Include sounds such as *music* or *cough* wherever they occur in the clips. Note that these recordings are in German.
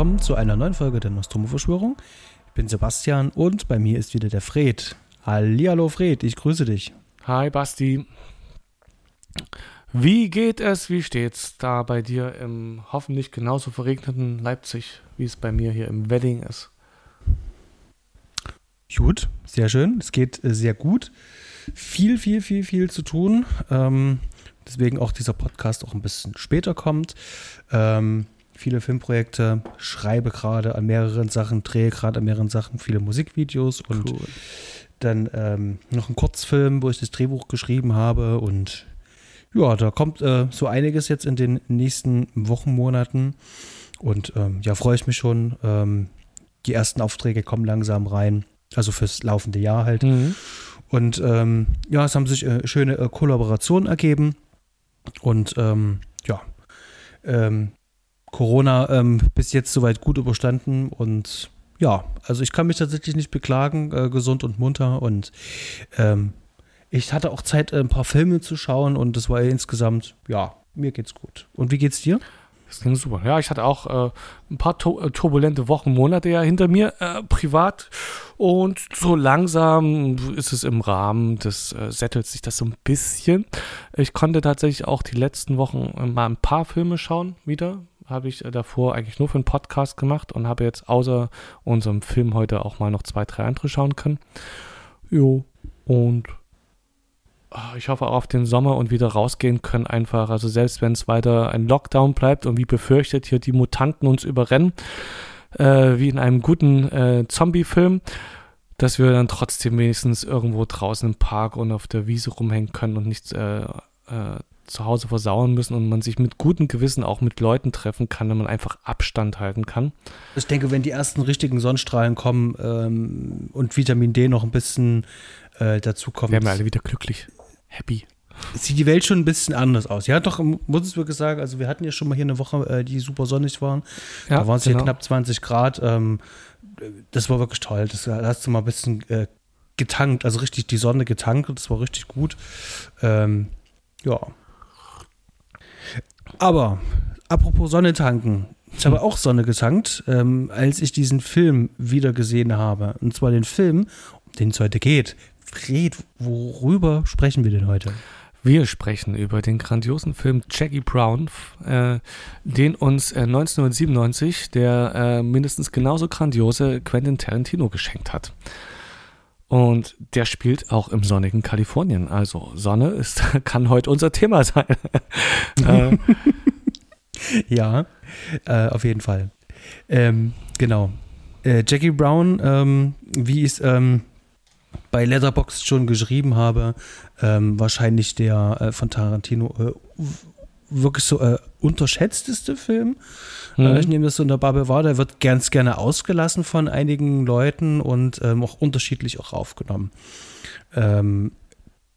willkommen zu einer neuen Folge der Nostromo-Verschwörung. Ich bin Sebastian und bei mir ist wieder der Fred. Hallihallo Fred, ich grüße dich. Hi Basti. Wie geht es, wie steht's da bei dir im hoffentlich genauso verregneten Leipzig, wie es bei mir hier im Wedding ist? Gut, sehr schön. Es geht äh, sehr gut. Viel, viel, viel, viel zu tun. Ähm, deswegen auch dieser Podcast auch ein bisschen später kommt. Ähm, viele Filmprojekte, schreibe gerade an mehreren Sachen, drehe gerade an mehreren Sachen, viele Musikvideos und cool. dann ähm, noch ein Kurzfilm, wo ich das Drehbuch geschrieben habe und ja, da kommt äh, so einiges jetzt in den nächsten Wochen, Monaten und ähm, ja, freue ich mich schon. Ähm, die ersten Aufträge kommen langsam rein, also fürs laufende Jahr halt. Mhm. Und ähm, ja, es haben sich äh, schöne äh, Kollaborationen ergeben und ähm, ja, ähm, Corona ähm, bis jetzt soweit gut überstanden und ja, also ich kann mich tatsächlich nicht beklagen, äh, gesund und munter und ähm, ich hatte auch Zeit, ein paar Filme zu schauen und das war insgesamt, ja, mir geht's gut. Und wie geht's dir? Das ging super. Ja, ich hatte auch äh, ein paar äh, turbulente Wochen, Monate ja hinter mir, äh, privat. Und so langsam ist es im Rahmen, das äh, settelt sich das so ein bisschen. Ich konnte tatsächlich auch die letzten Wochen mal ein paar Filme schauen wieder. Habe ich äh, davor eigentlich nur für einen Podcast gemacht und habe jetzt außer unserem Film heute auch mal noch zwei, drei andere schauen können. Jo, und Ah, ich hoffe auch auf den Sommer und wieder rausgehen können einfach. Also selbst wenn es weiter ein Lockdown bleibt und wie befürchtet hier die Mutanten uns überrennen, äh, wie in einem guten äh, Zombie-Film, dass wir dann trotzdem wenigstens irgendwo draußen im Park und auf der Wiese rumhängen können und nichts äh, äh, zu Hause versauen müssen und man sich mit gutem Gewissen auch mit Leuten treffen kann, wenn man einfach Abstand halten kann. Ich denke, wenn die ersten richtigen Sonnenstrahlen kommen ähm, und Vitamin D noch ein bisschen äh, dazu kommt. Werden wir alle wieder glücklich happy. Sieht die Welt schon ein bisschen anders aus. Ja, doch, muss es wirklich sagen, also wir hatten ja schon mal hier eine Woche, äh, die super sonnig waren. Ja, da waren es genau. hier knapp 20 Grad. Ähm, das war wirklich toll. Das, da hast du mal ein bisschen äh, getankt, also richtig die Sonne getankt. Das war richtig gut. Ähm, ja. Aber, apropos Sonne tanken. Ich habe hm. auch Sonne getankt, ähm, als ich diesen Film wieder gesehen habe. Und zwar den Film, um den es heute geht. Fred, worüber sprechen wir denn heute? Wir sprechen über den grandiosen Film Jackie Brown, äh, den uns äh, 1997 der äh, mindestens genauso grandiose Quentin Tarantino geschenkt hat. Und der spielt auch im sonnigen Kalifornien. Also Sonne ist, *laughs* kann heute unser Thema sein. *laughs* Äh, ja, äh, auf jeden Fall. Ähm, genau. Äh, Jackie Brown, ähm, wie ist ähm, bei Letterboxd schon geschrieben habe, ähm, wahrscheinlich der äh, von Tarantino äh, wirklich so äh, unterschätzteste Film. Mhm. Äh, ich nehme das so in der Bubble wahr, der wird ganz gerne ausgelassen von einigen Leuten und ähm, auch unterschiedlich auch aufgenommen. Ähm,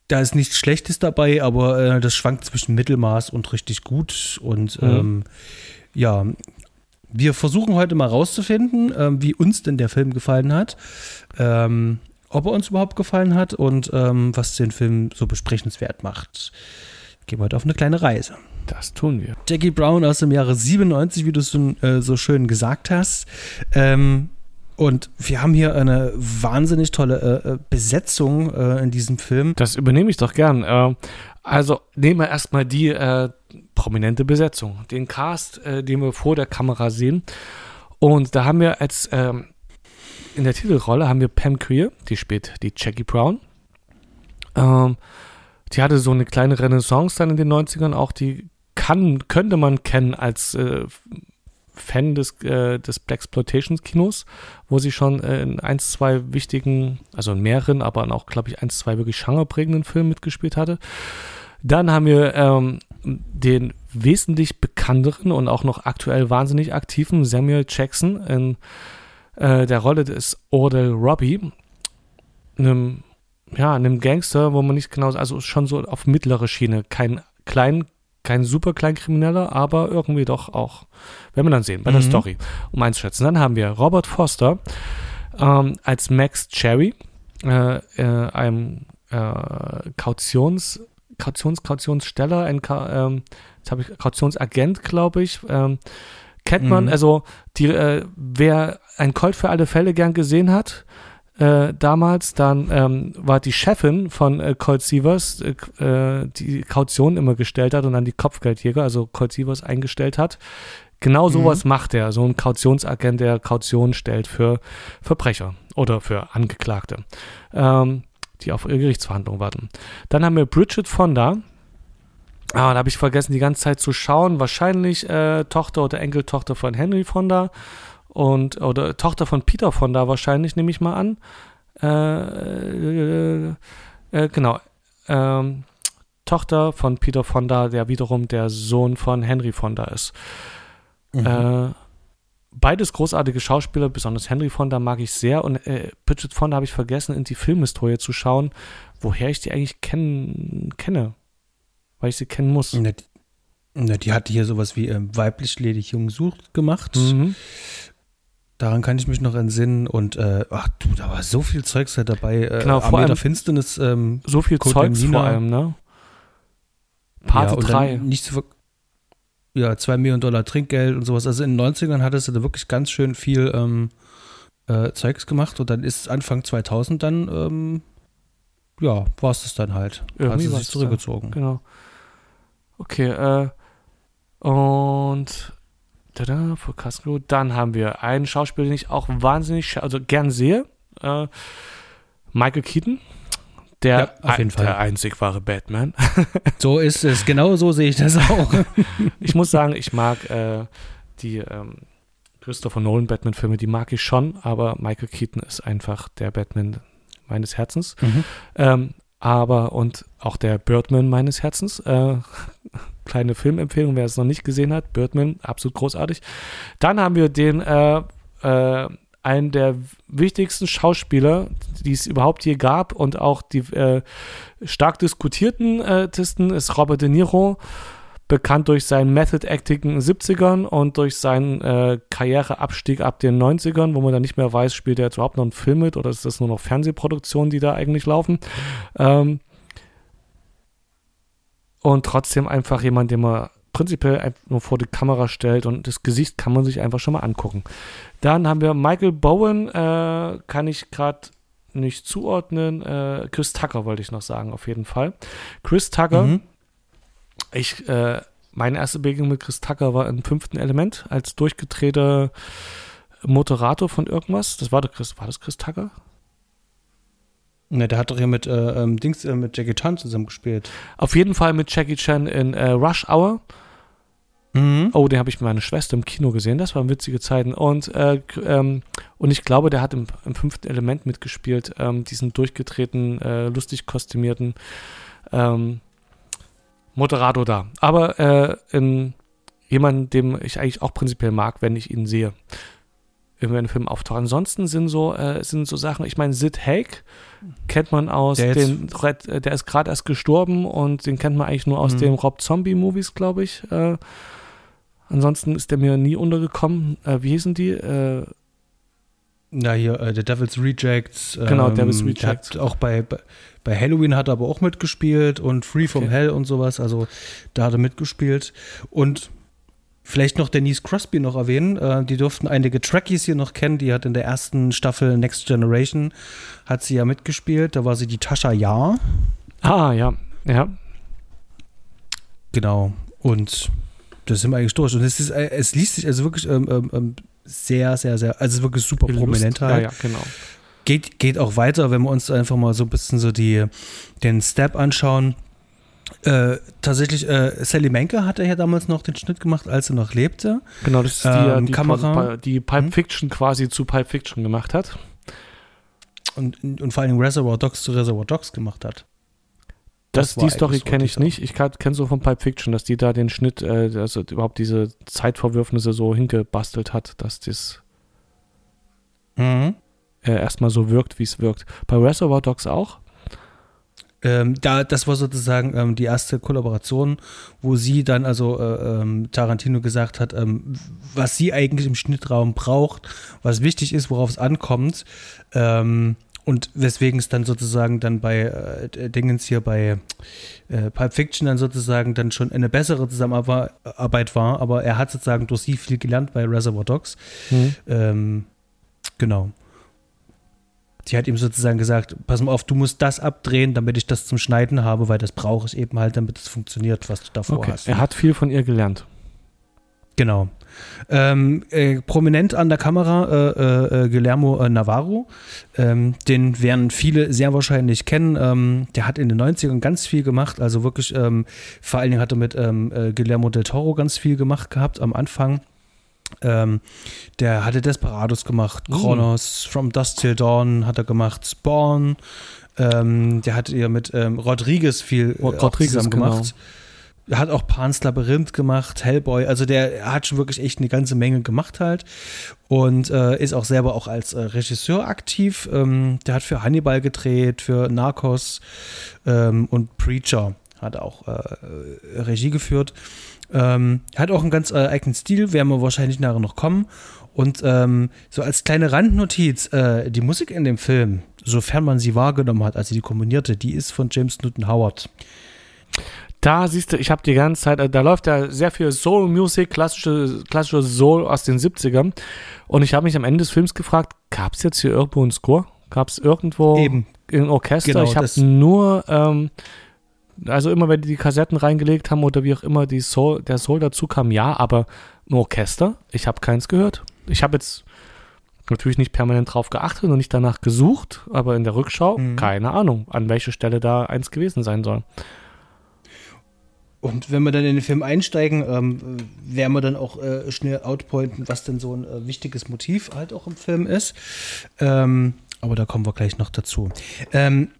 da ist nichts Schlechtes dabei, aber äh, das schwankt zwischen Mittelmaß und richtig gut. Und mhm. ähm, ja, wir versuchen heute mal rauszufinden, äh, wie uns denn der Film gefallen hat. Ähm, ob er uns überhaupt gefallen hat und ähm, was den Film so besprechenswert macht. Gehen wir heute auf eine kleine Reise. Das tun wir. Jackie Brown aus dem Jahre 97, wie du es so, äh, so schön gesagt hast. Ähm, und wir haben hier eine wahnsinnig tolle äh, äh Besetzung äh, in diesem Film. Das übernehme ich doch gern. Äh, also nehmen wir erstmal die äh, prominente Besetzung, den Cast, den wir vor der Kamera sehen. Und da haben wir als ähm, in der Titelrolle haben wir Pam Creer, die spielt die Jackie Brown. Ähm, die hatte so eine kleine Renaissance dann in den 90ern auch, die kann, könnte man kennen als äh, Fan des, äh, des Black Exploitations Kinos, wo sie schon äh, in ein, zwei wichtigen, also in mehreren, aber auch, glaube ich, ein, zwei wirklich genreprägenden Filmen mitgespielt hatte. Dann haben wir ähm, den wesentlich bekannteren und auch noch aktuell wahnsinnig aktiven Samuel Jackson in äh, der Rolle des Odell Robbie, einem, ja, einem Gangster, wo man nicht genau, also schon so auf mittlere Schiene, kein klein, kein super Kleinkrimineller, aber irgendwie doch auch, werden wir dann sehen, bei mhm. der Story, um einzuschätzen. Dann haben wir Robert Foster ähm, als Max Cherry, äh, äh, einem äh, Kautions, Kautions, Kautionssteller, ein ähm, jetzt habe ich Kautionsagent, glaube ich, ähm, kennt man, also die, äh, wer ein Colt für alle Fälle gern gesehen hat, äh, damals, dann ähm, war die Chefin von äh, Colt Sievers, äh, äh, die Kaution immer gestellt hat und dann die Kopfgeldjäger, also Colt Sievers eingestellt hat. Genau sowas macht er, so ein Kautionsagent, der Kaution stellt für Verbrecher oder für Angeklagte, ähm, die auf ihre Gerichtsverhandlung warten. Dann haben wir Bridget Fonda. Ah, da habe ich vergessen, die ganze Zeit zu schauen. Wahrscheinlich äh, Tochter oder Enkeltochter von Henry Fonda und oder Tochter von Peter Fonda wahrscheinlich, nehme ich mal an. Äh, äh, äh, genau. Ähm, Tochter von Peter Fonda, der wiederum der Sohn von Henry Fonda ist. Mhm. Äh, beides großartige Schauspieler, besonders Henry Fonda mag ich sehr und äh, Bridget Fonda habe ich vergessen, in die Filmhistorie zu schauen, woher ich die eigentlich kenn kenne. Weil ich sie kennen muss. Na, die, na, die hatte hier sowas wie ähm, weiblich ledig jung sucht gemacht. Mhm. Daran kann ich mich noch entsinnen. Und äh, ach du, da war so viel Zeugs da dabei. Äh, Genau, vor Armee der allem- Finsternis. Ähm, So viel Code Zeugs Lamina. vor allem, ne? Part ja, und 3. dann nicht zu ja, zwei Millionen Dollar Trinkgeld und sowas. Also in den 90ern hatte sie da wirklich ganz schön viel ähm, äh, Zeugs gemacht und dann ist Anfang 2000 dann, ähm, ja, war es das dann halt. Hat Irgendwie sie war's sich zurückgezogen. Genau. Okay, äh, und tada, für Casco. Dann haben wir einen Schauspieler, den ich auch wahnsinnig, also gern sehe. Äh, Michael Keaton. Der, Ja, ein- der einzig wahre Batman. *laughs* So ist es, genau so sehe ich das auch. *laughs* ich muss sagen, ich mag äh, die ähm, Christopher Nolan Batman-Filme, die mag ich schon, aber Michael Keaton ist einfach der Batman meines Herzens. Mhm. Ähm, aber und auch der Birdman meines Herzens. Äh, *laughs* kleine Filmempfehlung, wer es noch nicht gesehen hat. Birdman, absolut großartig. Dann haben wir den, äh, äh, einen der wichtigsten Schauspieler, die es überhaupt je gab und auch die äh, stark diskutierten äh, Tisten ist Robert De Niro. Bekannt durch sein Method Acting in den 70ern und durch seinen äh, Karriereabstieg ab den 90ern, wo man dann nicht mehr weiß, spielt er jetzt überhaupt noch einen Film mit oder ist das nur noch Fernsehproduktionen, die da eigentlich laufen. Ähm, und trotzdem einfach jemand, den man prinzipiell einfach nur vor die Kamera stellt und das Gesicht kann man sich einfach schon mal angucken. Dann haben wir Michael Bowen, äh, kann ich gerade nicht zuordnen. Äh, Chris Tucker wollte ich noch sagen, auf jeden Fall. Chris Tucker, Mhm. Ich, äh, meine erste Begegnung mit Chris Tucker war im fünften Element als durchgedrehter Moderator von irgendwas. Das war doch Chris, war das Chris Tucker? Ne, der hat doch hier mit, äh, ähm, Dings, äh, mit Jackie Chan zusammen gespielt. Auf jeden Fall mit Jackie Chan in äh, Rush Hour. Mhm. Oh, den habe ich mit meiner Schwester im Kino gesehen. Das waren witzige Zeiten. Und, äh, ähm, und ich glaube, der hat im, im fünften Element mitgespielt, ähm, diesen durchgedrehten, äh, lustig kostümierten ähm, Moderator da. Aber äh, in jemanden, dem ich eigentlich auch prinzipiell mag, wenn ich ihn sehe. Wenn ein Film auftaucht. Ansonsten sind so, äh, sind so Sachen, ich meine, Sid Haig kennt man aus Der den, Red- äh, der ist gerade erst gestorben und den kennt man eigentlich nur aus Mhm. den Rob Zombie Movies, glaube ich. Äh, ansonsten ist der mir nie untergekommen. Äh, wie hießen die? Äh, Na, hier, äh, The Devil's Rejects. Genau, Devil's der Rejects. Hat auch bei, bei, bei Halloween hat er aber auch mitgespielt und Free from Okay. Hell und sowas. Also da hat er mitgespielt. Und vielleicht noch Denise Crosby noch erwähnen. Äh, die durften einige Trekkies hier noch kennen. Die hat in der ersten Staffel Next Generation hat sie ja mitgespielt. Da war sie die Tascha Yar. ah, ja. Ja. Genau. Und das sind wir eigentlich durch. Und es ist, äh, es liest sich also wirklich ähm, ähm, ähm, sehr, sehr, sehr, also wirklich super prominent Ja, halt. ja, genau. Geht, geht auch weiter, wenn wir uns einfach mal so ein bisschen so die, den Step anschauen. Äh, tatsächlich, äh, Sally Menke hat er ja damals noch den Schnitt gemacht, als er noch lebte. Genau, das ist die, Ähm, die, Kamera. die Pulp Hm? Fiction quasi zu Pulp Fiction gemacht hat. Und, und vor allem Reservoir Dogs zu Reservoir Dogs gemacht hat. Das, Das die Story kenne ich nicht. Ich kenne so von Pulp Fiction, dass die da den Schnitt, äh, also überhaupt diese Zeitverwürfnisse so hingebastelt hat, dass das Mhm. äh, erstmal so wirkt, wie es wirkt. Bei Reservoir Dogs auch. Ähm, da, das war sozusagen ähm, die erste Kollaboration, wo sie dann, also äh, ähm, Tarantino gesagt hat, ähm, was sie eigentlich im Schnittraum braucht, was wichtig ist, worauf es ankommt. Ähm, und weswegen es dann sozusagen dann bei äh, Dingens hier bei äh, Pulp Fiction dann sozusagen dann schon eine bessere Zusammenarbeit war, aber er hat sozusagen durch sie viel gelernt bei Reservoir Dogs. Mhm. Ähm, genau. Sie hat ihm sozusagen gesagt, pass mal auf, du musst das abdrehen, damit ich das zum Schneiden habe, weil das brauche ich eben halt, damit es funktioniert, was du davor okay. hast. Er hat viel von ihr gelernt. Genau. Ähm, äh, prominent an der Kamera äh, äh, Guillermo äh, Navarro, ähm, den werden viele sehr wahrscheinlich kennen. Ähm, der hat in den 90ern ganz viel gemacht, also wirklich, ähm, vor allen Dingen hat er mit ähm, äh, Guillermo del Toro ganz viel gemacht gehabt am Anfang. Ähm, der hatte Desperados gemacht, uh. Kronos, From Dust Till Dawn hat er gemacht, Spawn. Der hat ja mit ähm, Rodriguez viel äh, Rodriguez, zusammen genau. gemacht. Genau. Hat auch Pan's Labyrinth gemacht, Hellboy, also der hat schon wirklich echt eine ganze Menge gemacht halt und äh, ist auch selber auch als äh, Regisseur aktiv. Ähm, der hat für Hannibal gedreht, für Narcos ähm, und Preacher hat auch äh, Regie geführt. Ähm, hat auch einen ganz äh, eigenen Stil, werden wir wahrscheinlich nachher noch kommen. Und ähm, so als kleine Randnotiz, äh, die Musik in dem Film, sofern man sie wahrgenommen hat, als sie die komponierte, die ist von James Newton Howard. Da siehst du, ich habe die ganze Zeit, äh, da läuft ja sehr viel Soul-Music, klassische, klassische Soul aus den 70ern. Und ich habe mich am Ende des Films gefragt, gab es jetzt hier irgendwo einen Score? Gab es irgendwo Eben. ein Orchester? Genau, ich habe nur ähm, also immer, wenn die die Kassetten reingelegt haben oder wie auch immer die Soul, der Soul dazu kam, ja, aber ein Orchester, ich habe keins gehört. Ich habe jetzt natürlich nicht permanent drauf geachtet und nicht danach gesucht, aber in der Rückschau, mhm. keine Ahnung, an welcher Stelle da eins gewesen sein soll. Und wenn wir dann in den Film einsteigen, ähm, werden wir dann auch äh, schnell outpointen, was denn so ein äh, wichtiges Motiv halt auch im Film ist. Ähm, aber da kommen wir gleich noch dazu. Ähm,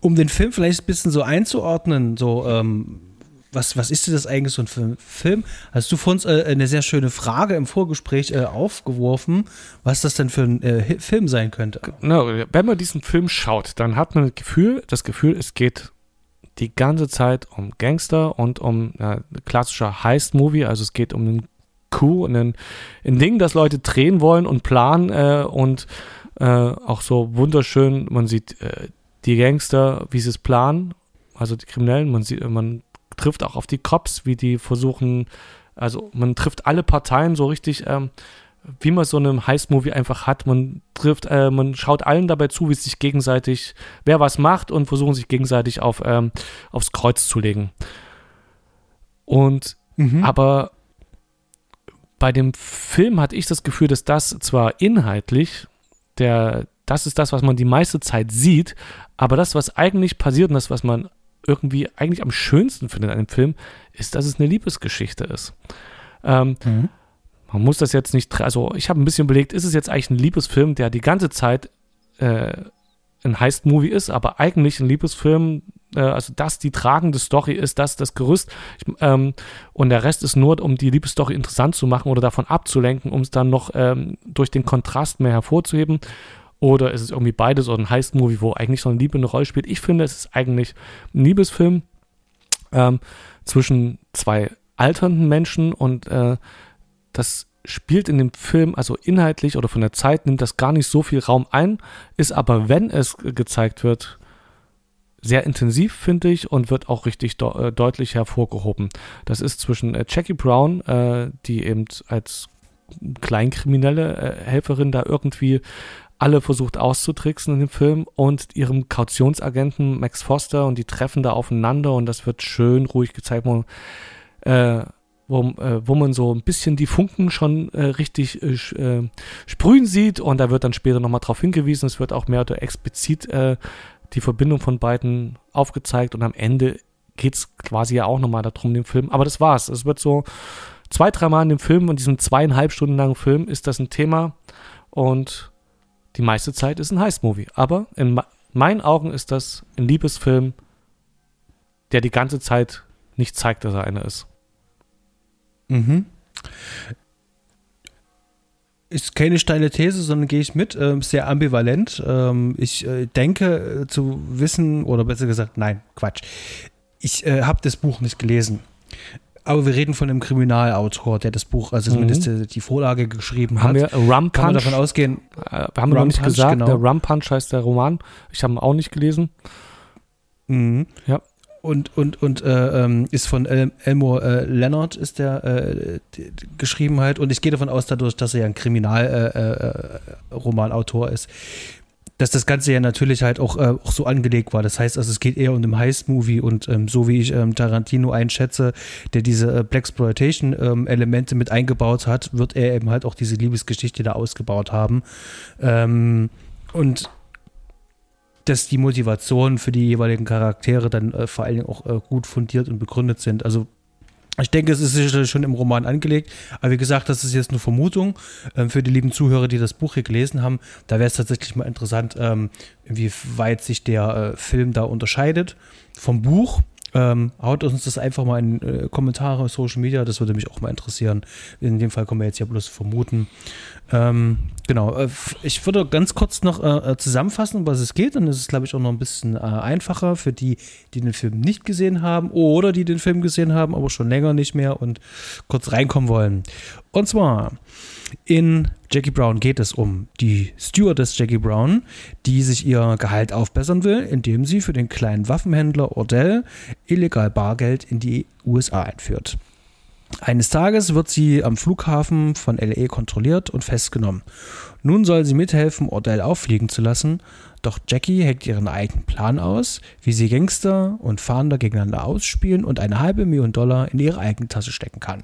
um den Film vielleicht ein bisschen so einzuordnen, so, ähm, was, was ist denn das eigentlich so ein Film? Hast du vor uns äh, eine sehr schöne Frage im Vorgespräch äh, aufgeworfen, was das denn für ein äh, Film sein könnte? Genau, wenn man diesen Film schaut, dann hat man das Gefühl, das Gefühl, es geht die ganze Zeit um Gangster und um äh, klassischer Heist-Movie, also es geht um einen Coup, ein, ein Ding, das Leute drehen wollen und planen äh, und äh, auch so wunderschön, man sieht äh, die Gangster, wie sie es planen, also die Kriminellen, man sieht, man trifft auch auf die Cops, wie die versuchen, also man trifft alle Parteien so richtig, ähm, wie man so einem Heist-Movie einfach hat. Man trifft, äh, man schaut allen dabei zu, wie sie sich gegenseitig, wer was macht und versuchen sich gegenseitig auf, ähm, aufs Kreuz zu legen. Und mhm. aber bei dem Film hatte ich das Gefühl, dass das zwar inhaltlich der, das ist das, was man die meiste Zeit sieht, aber das, was eigentlich passiert und das, was man irgendwie eigentlich am schönsten findet an dem Film, ist, dass es eine Liebesgeschichte ist. Ähm, mhm. Man muss das jetzt nicht, also ich habe ein bisschen überlegt, ist es jetzt eigentlich ein Liebesfilm, der die ganze Zeit äh, ein Heist-Movie ist, aber eigentlich ein Liebesfilm, äh, also das die tragende Story ist, das das Gerüst ich, ähm, und der Rest ist nur, um die Liebesstory interessant zu machen oder davon abzulenken, um es dann noch ähm, durch den Kontrast mehr hervorzuheben oder ist es irgendwie beides oder ein Heist-Movie, wo eigentlich so eine Liebe eine Rolle spielt? Ich finde, es ist eigentlich ein Liebesfilm ähm, zwischen zwei alternden Menschen und äh, das spielt in dem Film, also inhaltlich oder von der Zeit, nimmt das gar nicht so viel Raum ein, ist aber, wenn es gezeigt wird, sehr intensiv, finde ich, und wird auch richtig de äh, deutlich hervorgehoben. Das ist zwischen äh, Jackie Brown, äh, die eben als kleinkriminelle äh, Helferin da irgendwie alle versucht auszutricksen in dem Film und ihrem Kautionsagenten Max Foster und die treffen da aufeinander und das wird schön ruhig gezeigt, wo, äh, wo, äh, wo man so ein bisschen die Funken schon äh, richtig äh, äh sprühen sieht. Und da wird dann später nochmal drauf hingewiesen, es wird auch mehr oder explizit äh, die Verbindung von beiden aufgezeigt. Und am Ende geht es quasi ja auch nochmal darum, den Film, aber das war's, es wird so zwei, dreimal in dem Film und diesem zweieinhalb Stunden langen Film ist das ein Thema. Und die meiste Zeit ist ein Heist-Movie. Aber in meinen Augen ist das ein Liebesfilm, der die ganze Zeit nicht zeigt, dass er einer ist. Mhm. Ist keine steile These, sondern gehe ich mit. Ähm, sehr ambivalent. Ähm, ich äh, denke äh, zu wissen, oder besser gesagt, nein, Quatsch. Ich äh, habe das Buch nicht gelesen. aber wir reden von einem Kriminalautor, der das Buch, also zumindest Mhm. die, die Vorlage geschrieben Haben hat. wir Rum Kann man Punch? davon ausgehen, Äh, wir haben wir noch nicht Punch, gesagt. genau. Der Rum Punch heißt der Roman. Ich habe ihn auch nicht gelesen. Mhm. Ja. Und, und, und äh, ähm, ist von El Elmore äh, Leonard ist der äh, geschrieben halt. Und ich gehe davon aus, dadurch, dass er ja ein Kriminalromanautor äh, Romanautor ist, dass das Ganze ja natürlich halt auch, äh, auch so angelegt war. Das heißt, also es geht eher um den Heist-Movie und ähm, so wie ich ähm, Tarantino einschätze, der diese äh, Blaxploitation-Elemente mit eingebaut hat, wird er eben halt auch diese Liebesgeschichte da ausgebaut haben. Ähm, und dass die Motivationen für die jeweiligen Charaktere dann äh, vor allen Dingen auch äh, gut fundiert und begründet sind. Also ich denke, es ist sicher schon im Roman angelegt, aber wie gesagt, das ist jetzt nur Vermutung ähm, für die lieben Zuhörer, die das Buch hier gelesen haben. Da wäre es tatsächlich mal interessant, ähm, inwieweit sich der äh, Film da unterscheidet vom Buch. Ähm, haut uns das einfach mal in äh, Kommentare auf Social Media, das würde mich auch mal interessieren. In dem Fall können wir jetzt ja bloß vermuten. Ähm, genau, äh, ich würde ganz kurz noch äh, äh, zusammenfassen, um was es geht. Dann ist es, glaube ich, auch noch ein bisschen äh, einfacher für die, die den Film nicht gesehen haben oder die den Film gesehen haben, aber schon länger nicht mehr und kurz reinkommen wollen. Und zwar in Jackie Brown geht es um die Stewardess Jackie Brown, die sich ihr Gehalt aufbessern will, indem sie für den kleinen Waffenhändler Ordell illegal Bargeld in die USA einführt. Eines Tages wird sie am Flughafen von LA kontrolliert und festgenommen. Nun soll sie mithelfen, Ordell auffliegen zu lassen, doch Jackie heckt ihren eigenen Plan aus, wie sie Gangster und Fahnder gegeneinander ausspielen und eine halbe Million Dollar in ihre eigene Tasche stecken kann.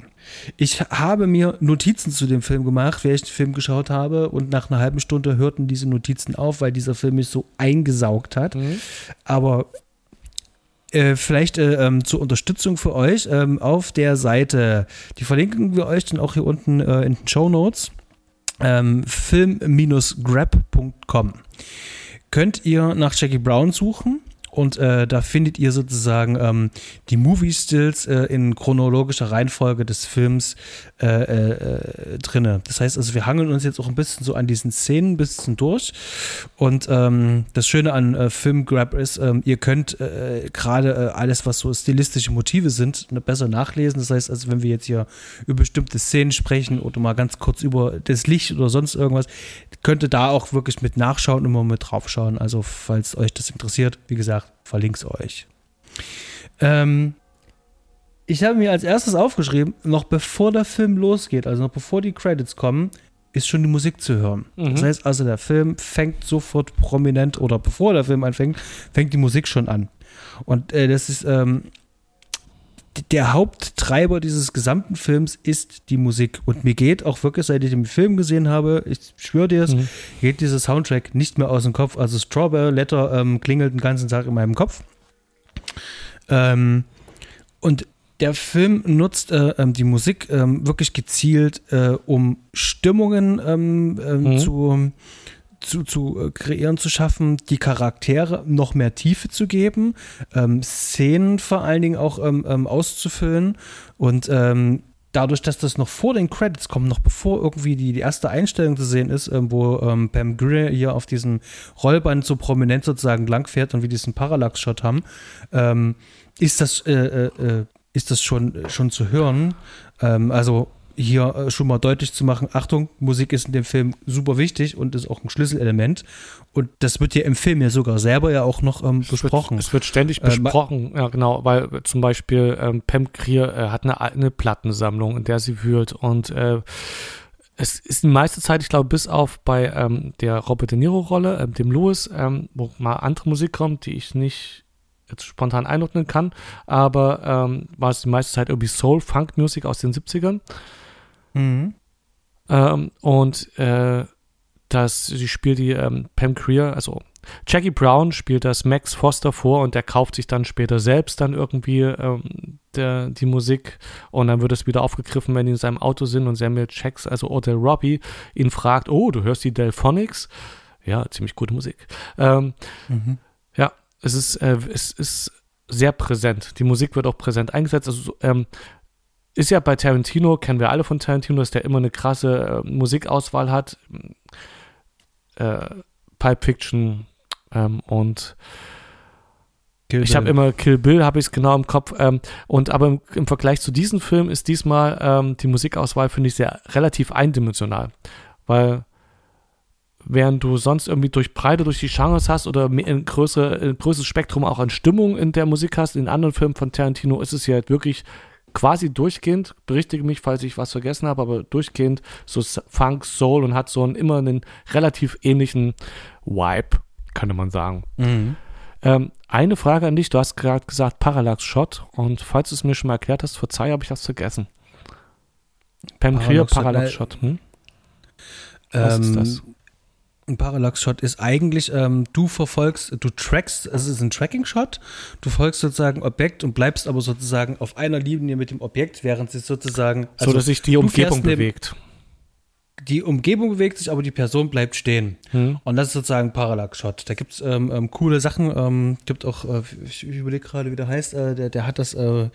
Ich habe mir Notizen zu dem Film gemacht, während ich den Film geschaut habe und nach einer halben Stunde hörten diese Notizen auf, weil dieser Film mich so eingesaugt hat. Aber äh, vielleicht äh, ähm, zur Unterstützung für euch ähm, auf der Seite, die verlinken wir euch dann auch hier unten äh, in den Show Notes, ähm, film-grab.com. Könnt ihr nach Jackie Brown suchen und äh, da findet ihr sozusagen ähm, die Movie Stills äh, in chronologischer Reihenfolge des Films äh, äh, äh, drinne. Das heißt also, wir hangeln uns jetzt auch ein bisschen so an diesen Szenen ein bisschen durch. Und ähm, das Schöne an äh, Film Grab ist, ähm, ihr könnt äh, gerade alles, was so stilistische Motive sind, ne, besser nachlesen. Das heißt also, wenn wir jetzt hier über bestimmte Szenen sprechen oder mal ganz kurz über das Licht oder sonst irgendwas, könnt ihr da auch wirklich mit nachschauen und mal mit draufschauen. Also, falls euch das interessiert, wie gesagt, verlinke es euch. Ähm, ich habe mir als erstes aufgeschrieben, noch bevor der Film losgeht, also noch bevor die Credits kommen, ist schon die Musik zu hören. Mhm. Das heißt also, der Film fängt sofort prominent oder bevor der Film anfängt, fängt die Musik schon an. Und äh, das ist ähm, der Haupttreiber dieses gesamten Films ist die Musik. Und mir geht auch wirklich, seit ich den Film gesehen habe, ich schwöre dir es, Mhm. geht dieser Soundtrack nicht mehr aus dem Kopf. Also Strawberry Letter ähm, klingelt den ganzen Tag in meinem Kopf. Ähm, und der Film nutzt äh, ähm, die Musik ähm, wirklich gezielt, äh, um Stimmungen ähm, ähm, Mhm. zu, zu, zu äh, kreieren, zu schaffen, die Charaktere noch mehr Tiefe zu geben, ähm, Szenen vor allen Dingen auch ähm, ähm, auszufüllen und ähm, dadurch, dass das noch vor den Credits kommt, noch bevor irgendwie die, die erste Einstellung zu sehen ist, ähm, wo ähm, Pam Grier hier auf diesem Rollband so prominent sozusagen langfährt und wir diesen Parallax-Shot haben, ähm, ist das, äh, äh, äh, ist das schon, schon zu hören. Ähm, also hier äh, schon mal deutlich zu machen, Achtung, Musik ist in dem Film super wichtig und ist auch ein Schlüsselelement. Und das wird hier im Film ja sogar selber ja auch noch ähm, besprochen. Es wird, es wird ständig Äh, besprochen, ja genau, weil äh, zum Beispiel ähm, Pam Grier äh, hat eine, eine Plattensammlung, in der sie wühlt und äh, es ist die meiste Zeit, ich glaube, bis auf bei ähm, der Robert De Niro-Rolle, ähm, dem Louis, ähm, wo mal andere Musik kommt, die ich nicht jetzt spontan einordnen kann, aber ähm, war es die meiste Zeit irgendwie Soul-Funk-Musik aus den 70ern. Mhm. Ähm, und äh, das, sie spielt die ähm, Pam Grier, also Jackie Brown spielt das Max Foster vor und der kauft sich dann später selbst dann irgendwie ähm, der, die Musik und dann wird es wieder aufgegriffen, wenn die in seinem Auto sind und Samuel Checks, also Odell Robbie, ihn fragt, oh, du hörst die Delphonics? Ja, ziemlich gute Musik. Ähm, Mhm. ja, es ist, äh, es ist sehr präsent. Die Musik wird auch präsent eingesetzt. Also, so, ähm, ist ja bei Tarantino, kennen wir alle von Tarantino, dass der immer eine krasse äh, Musikauswahl hat. Äh, Pulp Fiction ähm, und Kill ich habe immer Kill Bill, habe ich es genau im Kopf. Ähm, und aber im, im, Vergleich zu diesem Film ist diesmal ähm, die Musikauswahl, finde ich, sehr relativ eindimensional. Weil während du sonst irgendwie durch Breite durch die Genres hast oder ein, größere, ein größeres Spektrum auch an Stimmung in der Musik hast, in anderen Filmen von Tarantino ist es ja halt wirklich quasi durchgehend, berichtige mich, falls ich was vergessen habe, aber durchgehend so Funk, Soul und hat so einen, immer einen relativ ähnlichen Vibe, könnte man sagen. Mhm. Ähm, eine Frage an dich, du hast gerade gesagt Parallax-Shot und falls du es mir schon mal erklärt hast, verzeih, habe ich das vergessen. Pam Grier, Parallax-Shot. Hm? Was ähm, ist das? Ein Parallax-Shot ist eigentlich, ähm, du verfolgst, du trackst, es ist ein Tracking-Shot, du folgst sozusagen Objekt und bleibst aber sozusagen auf einer Linie mit dem Objekt, während sich sozusagen. Also so, dass sich die Umgebung bewegt. Die Umgebung bewegt sich, aber die Person bleibt stehen. Hm. Und das ist sozusagen Parallax-Shot. Da gibt es ähm, ähm, coole Sachen. Ähm, gibt auch, äh, ich überlege gerade, wie der heißt. Äh, der, der hat das, äh,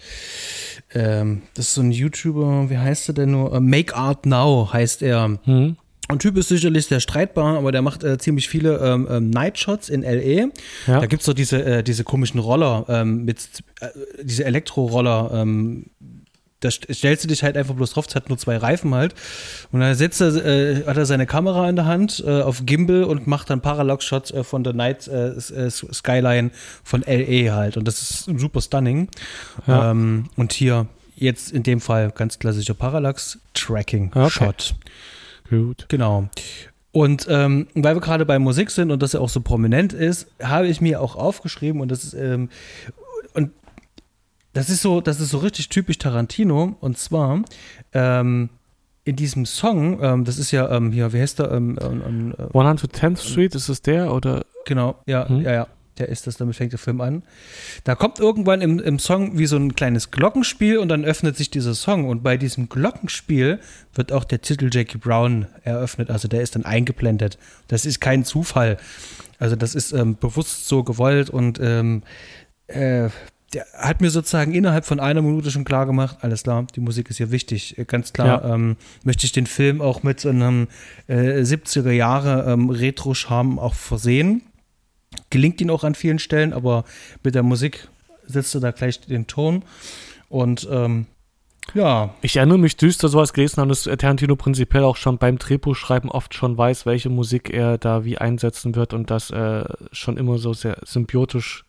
ähm, das ist so ein YouTuber, wie heißt der denn nur? Äh, Make Art Now heißt er. Hm. Und Typ ist sicherlich sehr streitbar, aber der macht äh, ziemlich viele ähm, ähm, Nightshots in LE. Ja. Da gibt's so diese, äh, diese komischen Roller ähm, mit äh, diese Elektroroller. Ähm, da stellst du dich halt einfach bloß drauf, es hat nur zwei Reifen halt. Und dann setzt er, äh, hat er seine Kamera in der Hand äh, auf Gimbal und macht dann Parallax-Shots äh, von der Night Skyline von LE halt. Und das ist super stunning. Ja. Ähm, und hier jetzt in dem Fall ganz klassischer Parallax-Tracking-Shot. Okay. Gut. Genau. Und ähm, weil wir gerade bei Musik sind und das ja auch so prominent ist, habe ich mir auch aufgeschrieben und das ist ähm, und das ist so, das ist so richtig typisch Tarantino und zwar ähm, in diesem Song, ähm, das ist ja ähm, hier, wie heißt der? Ähm, ähm, 110th Street, ist es der oder? Genau, ja, hm? ja, ja der ist das, damit fängt der Film an. Da kommt irgendwann im, im Song wie so ein kleines Glockenspiel und dann öffnet sich dieser Song. Und bei diesem Glockenspiel wird auch der Titel Jackie Brown eröffnet. Also der ist dann eingeblendet. Das ist kein Zufall. Also das ist ähm, bewusst so gewollt und ähm, äh, der hat mir sozusagen innerhalb von einer Minute schon klar gemacht, alles klar, die Musik ist hier wichtig. Ganz klar ja. ähm, möchte ich den Film auch mit so einem äh, 70er Jahre ähm, Retro-Charme auch versehen gelingt ihn auch an vielen Stellen, aber mit der Musik setzt er da gleich den Ton. Und ähm, ja. Ich erinnere mich düster, sowas gelesen haben, dass Tarantino prinzipiell auch schon beim Drehbuchschreiben oft schon weiß, welche Musik er da wie einsetzen wird und das äh, schon immer so sehr symbiotisch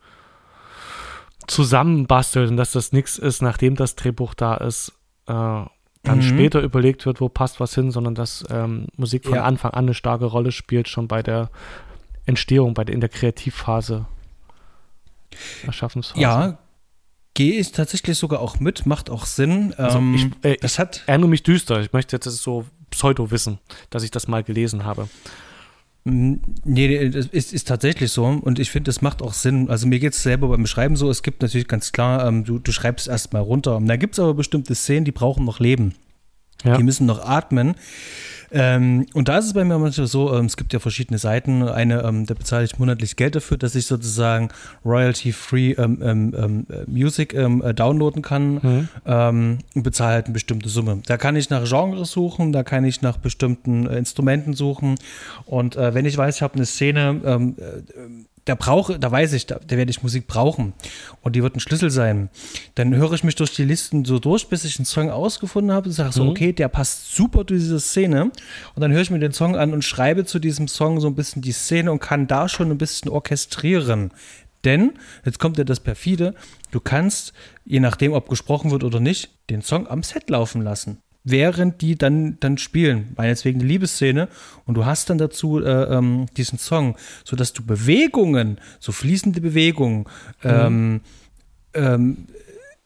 zusammenbastelt und dass das nichts ist, nachdem das Drehbuch da ist, äh, dann mhm. später überlegt wird, wo passt was hin, sondern dass ähm, Musik von ja. Anfang an eine starke Rolle spielt, schon bei der Entstehung, bei der, in der Kreativphase, Erschaffensphase. Ja, gehe ich tatsächlich sogar auch mit, macht auch Sinn. Also ähm, ich, äh, das hat erinnere mich düster. Ich möchte jetzt so Pseudo wissen, dass ich das mal gelesen habe. Nee, das ist, ist tatsächlich so und ich finde, das macht auch Sinn. Also mir geht es selber beim Schreiben so, es gibt natürlich ganz klar, ähm, du, du schreibst erstmal runter. Da gibt es aber bestimmte Szenen, die brauchen noch Leben. Ja. Die müssen noch atmen. Ähm, und da ist es bei mir manchmal so, ähm, es gibt ja verschiedene Seiten. Eine, ähm, da bezahle ich monatlich Geld dafür, dass ich sozusagen royalty-free ähm, ähm, ähm, Music äh, downloaden kann mhm. und bezahle halt eine bestimmte Summe. Da kann ich nach Genres suchen, da kann ich nach bestimmten äh, Instrumenten suchen. Und äh, wenn ich weiß, ich habe eine Szene, äh, da brauche, da weiß ich, da, da, werde ich Musik brauchen und die wird ein Schlüssel sein. Dann höre ich mich durch die Listen so durch, bis ich einen Song ausgefunden habe und sage so, mhm. okay, der passt super zu dieser Szene. Und dann höre ich mir den Song an und schreibe zu diesem Song so ein bisschen die Szene und kann da schon ein bisschen orchestrieren. Denn, jetzt kommt ja das perfide, du kannst, je nachdem, ob gesprochen wird oder nicht, den Song am Set laufen lassen während die dann, dann spielen, meinetwegen eine Liebesszene, und du hast dann dazu äh, ähm, diesen Song, sodass du Bewegungen, so fließende Bewegungen, mhm. ähm, ähm,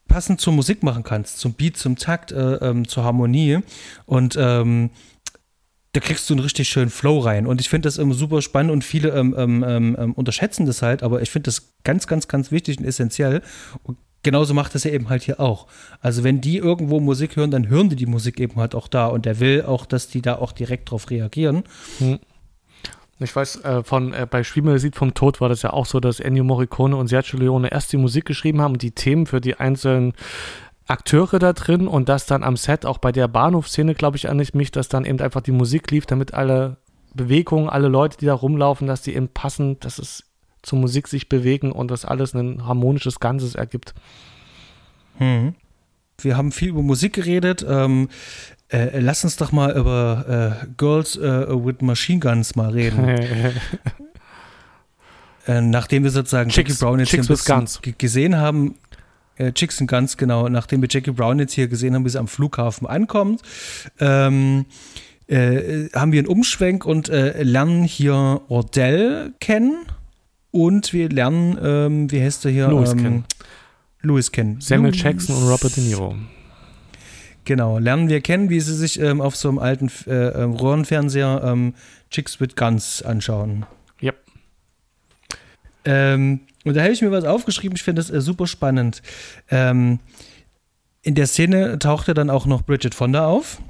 passend zur Musik machen kannst, zum Beat, zum Takt, äh, ähm, zur Harmonie und ähm, da kriegst du einen richtig schönen Flow rein. Und ich finde das immer super spannend und viele ähm, ähm, ähm, unterschätzen das halt, aber ich finde das ganz, ganz, ganz wichtig und essentiell. Und genauso macht das er eben halt hier auch. Also wenn die irgendwo Musik hören, dann hören die die Musik eben halt auch da und er will auch, dass die da auch direkt drauf reagieren. Hm. Ich weiß, äh, von äh, bei Spielmelodie vom Tod war das ja auch so, dass Ennio Morricone und Sergio Leone erst die Musik geschrieben haben und die Themen für die einzelnen Akteure da drin und das dann am Set, auch bei der Bahnhofszene, glaube ich, an mich, dass dann eben einfach die Musik lief, damit alle Bewegungen, alle Leute, die da rumlaufen, dass die eben passen, dass es zur Musik sich bewegen und das alles ein harmonisches Ganzes ergibt. Mhm. Wir haben viel über Musik geredet. Ähm, äh, lass uns doch mal über äh, Girls äh, with Machine Guns mal reden. *laughs* Äh, nachdem wir sozusagen Chicks, Jackie Brown jetzt Chicks Guns. gesehen haben, äh, Chicks and Guns, genau, nachdem wir Jackie Brown jetzt hier gesehen haben, wie sie am Flughafen ankommt, ähm, äh, haben wir einen Umschwenk und äh, lernen hier Ordell kennen und wir lernen, ähm, wie heißt der hier? Louis ähm, kennen. Louis kennen. Samuel Louis- Jackson und Robert De Niro. Genau, lernen wir kennen, wie sie sich ähm, auf so einem alten äh, ähm, Röhrenfernseher ähm, Chicks with Guns anschauen. Yep. Ähm, und da habe ich mir was aufgeschrieben, ich finde das äh, super spannend. In der Szene taucht ja dann auch noch Bridget Fonda auf.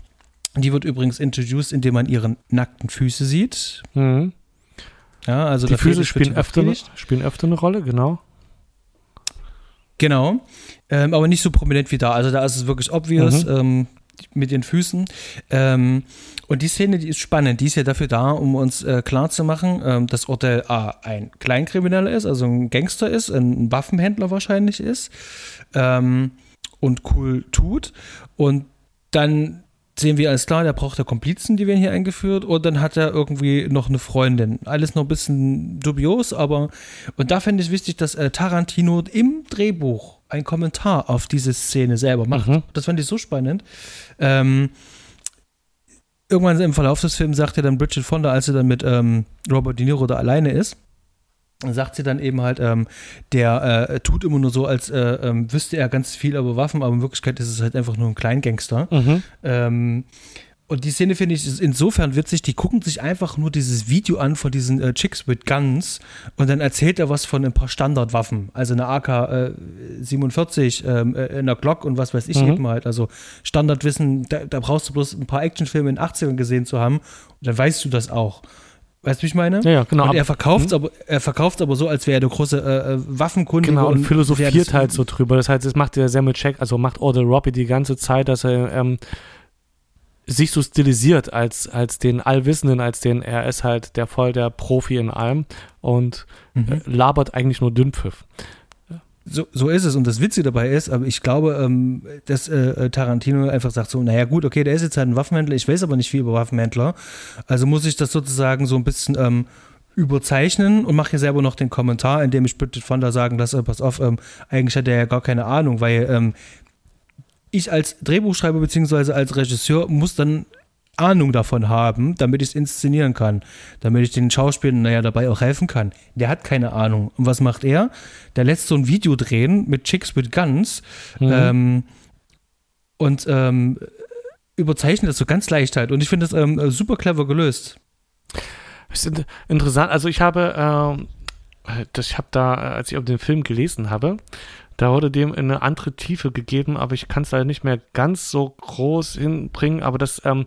Die wird übrigens introduced, indem man ihre nackten Füße sieht. Mhm. Ja, also Die Füße spielen öfter, spielen öfter eine Rolle, genau. Genau. Ähm, aber nicht so prominent wie da. Also da ist es wirklich obvious Mhm. ähm, mit den Füßen. Ähm, und die Szene, die ist spannend. Die ist ja dafür da, um uns äh, klarzumachen, ähm, dass Ordell A ein Kleinkrimineller ist, also ein Gangster ist, ein Waffenhändler wahrscheinlich ist ähm, und cool tut. Und dann sehen wir alles klar, der braucht ja Komplizen, die werden hier eingeführt und dann hat er irgendwie noch eine Freundin. Alles noch ein bisschen dubios, aber und da fände ich wichtig, dass äh, Tarantino im Drehbuch einen Kommentar auf diese Szene selber macht. Mhm. Das fand ich so spannend. Ähm, irgendwann im Verlauf des Films sagt er dann Bridget Fonda, als sie dann mit ähm, Robert De Niro da alleine ist, sagt sie dann eben halt, ähm, der äh, tut immer nur so, als äh, ähm, wüsste er ganz viel über Waffen, aber in Wirklichkeit ist es halt einfach nur ein Kleingangster. Mhm. Ähm, und die Szene finde ich insofern witzig, die gucken sich einfach nur dieses Video an von diesen äh, Chicks with Guns und dann erzählt er was von ein paar Standardwaffen, also eine AK äh, 47, ähm, äh, einer Glock und was weiß ich Mhm. eben halt. Also Standardwissen, da, da brauchst du bloß ein paar Actionfilme in den 80ern gesehen zu haben und dann weißt du das auch. Weißt du, wie ich meine? Ja, ja, genau. Und aber- er verkauft aber, er verkauft aber so, als wäre er der große äh, äh, Waffenkundige. Genau, und wäre philosophiert halt so drüber. Das heißt, das macht der Samuel Check, also macht Order Robbie die ganze Zeit, dass er ähm, sich so stilisiert als, als den Allwissenden, als den, er ist halt der voll der Profi in allem und Mhm. äh, labert eigentlich nur Dünnpfiff. So, so ist es. Und das Witzige dabei ist, aber ich glaube, ähm, dass äh, Tarantino einfach sagt so, naja gut, okay, der ist jetzt halt ein Waffenhändler, ich weiß aber nicht viel über Waffenhändler. Also muss ich das sozusagen so ein bisschen ähm, überzeichnen und mache hier selber noch den Kommentar, in dem ich Bridget Fonda sagen lasse, pass auf, ähm, eigentlich hat er ja gar keine Ahnung, weil ähm, ich als Drehbuchschreiber beziehungsweise als Regisseur muss dann Ahnung davon haben, damit ich es inszenieren kann, damit ich den Schauspielern, naja, dabei auch helfen kann. Der hat keine Ahnung. Und was macht er? Der lässt so ein Video drehen mit Chicks with Guns Mhm. ähm, und ähm, überzeichnet das so ganz leicht halt. Und ich finde das ähm, super clever gelöst. Das ist in- interessant. Also ich habe, ähm, das, ich habe da, als ich über den Film gelesen habe, da wurde dem eine andere Tiefe gegeben, aber ich kann es leider nicht mehr ganz so groß hinbringen, aber dass, ähm,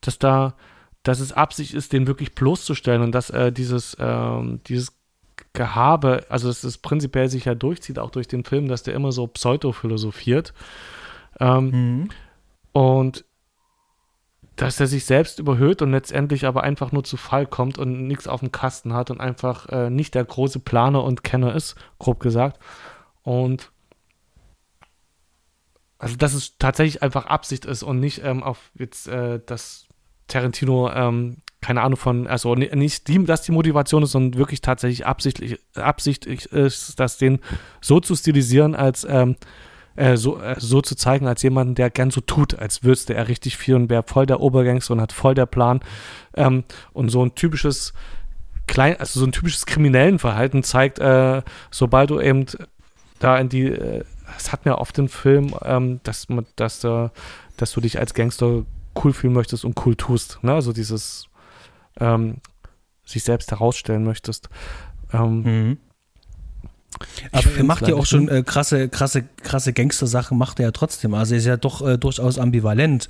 dass da, dass es Absicht ist, den wirklich bloßzustellen und dass äh, dieses, ähm, dieses Gehabe, also dass es prinzipiell sich ja durchzieht, auch durch den Film, dass der immer so pseudo-philosophiert. Ähm, und dass er sich selbst überhöht und letztendlich aber einfach nur zu Fall kommt und nichts auf dem Kasten hat und einfach äh, nicht der große Planer und Kenner ist, grob gesagt. Und also dass es tatsächlich einfach Absicht ist und nicht ähm, auf jetzt äh, dass Tarantino ähm, keine Ahnung von, also ni- nicht die, dass die Motivation ist, sondern wirklich tatsächlich absichtlich, absichtlich ist, das den so zu stilisieren, als ähm, äh, so, äh, so zu zeigen, als jemanden, der gern so tut, als wüsste er richtig viel und wäre voll der Obergangster und hat voll der Plan. Ähm, und so ein typisches klein, also so ein typisches kriminellen Verhalten zeigt, äh, sobald du eben da in die, äh, das hat mir oft im Film, ähm, dass, man- dass, äh, dass du dich als Gangster cool fühlen möchtest und cool tust. Ne? Also dieses ähm, sich selbst herausstellen möchtest. Ähm, Mhm. Aber er macht ja auch schon äh, krasse, krasse, krasse Gangster-Sachen, macht er ja trotzdem. Also er ist ja doch äh, durchaus ambivalent.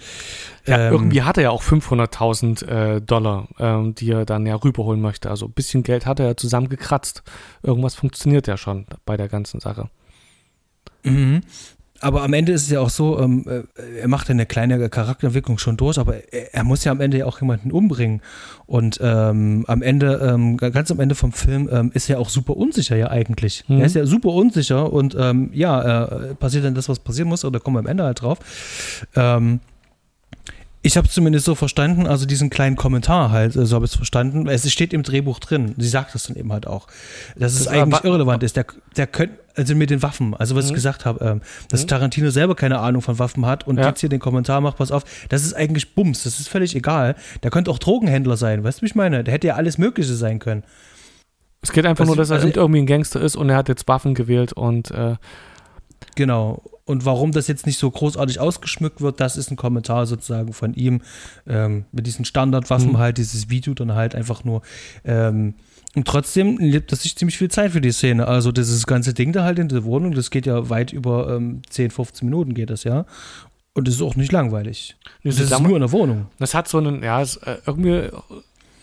Ja, Ähm, irgendwie hat er ja auch 500.000 äh, Dollar, ähm, die er dann ja rüberholen möchte. Also ein bisschen Geld hat er ja zusammengekratzt. Irgendwas funktioniert ja schon bei der ganzen Sache. Mhm. Aber am Ende ist es ja auch so, ähm, äh, er macht eine kleine Charakterentwicklung schon durch, aber er, er, muss ja am Ende ja auch jemanden umbringen. Und ähm, am Ende, ähm, ganz am Ende vom Film, ähm, ist er auch super unsicher ja eigentlich. Mhm. Er ist ja super unsicher und ähm, ja, äh, passiert dann das, was passieren muss, oder kommen wir am Ende halt drauf. Ähm, ich habe es zumindest so verstanden, also diesen kleinen Kommentar halt, so habe ich es verstanden. Es steht im Drehbuch drin. Sie sagt das dann eben halt auch, dass das es eigentlich irrelevant ist. Der, der könnte, also mit den Waffen, also was mhm. ich gesagt habe, ähm, dass mhm. Tarantino selber keine Ahnung von Waffen hat und ja. jetzt hier den Kommentar macht, pass auf, das ist eigentlich Bums, das ist völlig egal. Der könnte auch Drogenhändler sein, weißt du, wie ich meine? Der hätte ja alles Mögliche sein können. Es geht einfach was, nur, dass er also, irgendwie ein Gangster ist und er hat jetzt Waffen gewählt und äh, Genau. Und warum das jetzt nicht so großartig ausgeschmückt wird, das ist ein Kommentar sozusagen von ihm ähm, mit diesen Standardwaffen mhm. halt, dieses Video dann halt einfach nur. Ähm, und trotzdem lebt das sich ziemlich viel Zeit für die Szene. Also dieses ganze Ding da halt in der Wohnung, das geht ja weit über ähm, 10, 15 Minuten geht das ja. Und es ist auch nicht langweilig. Das, das ist nur in der Wohnung. Das hat so einen, ja, äh, irgendwie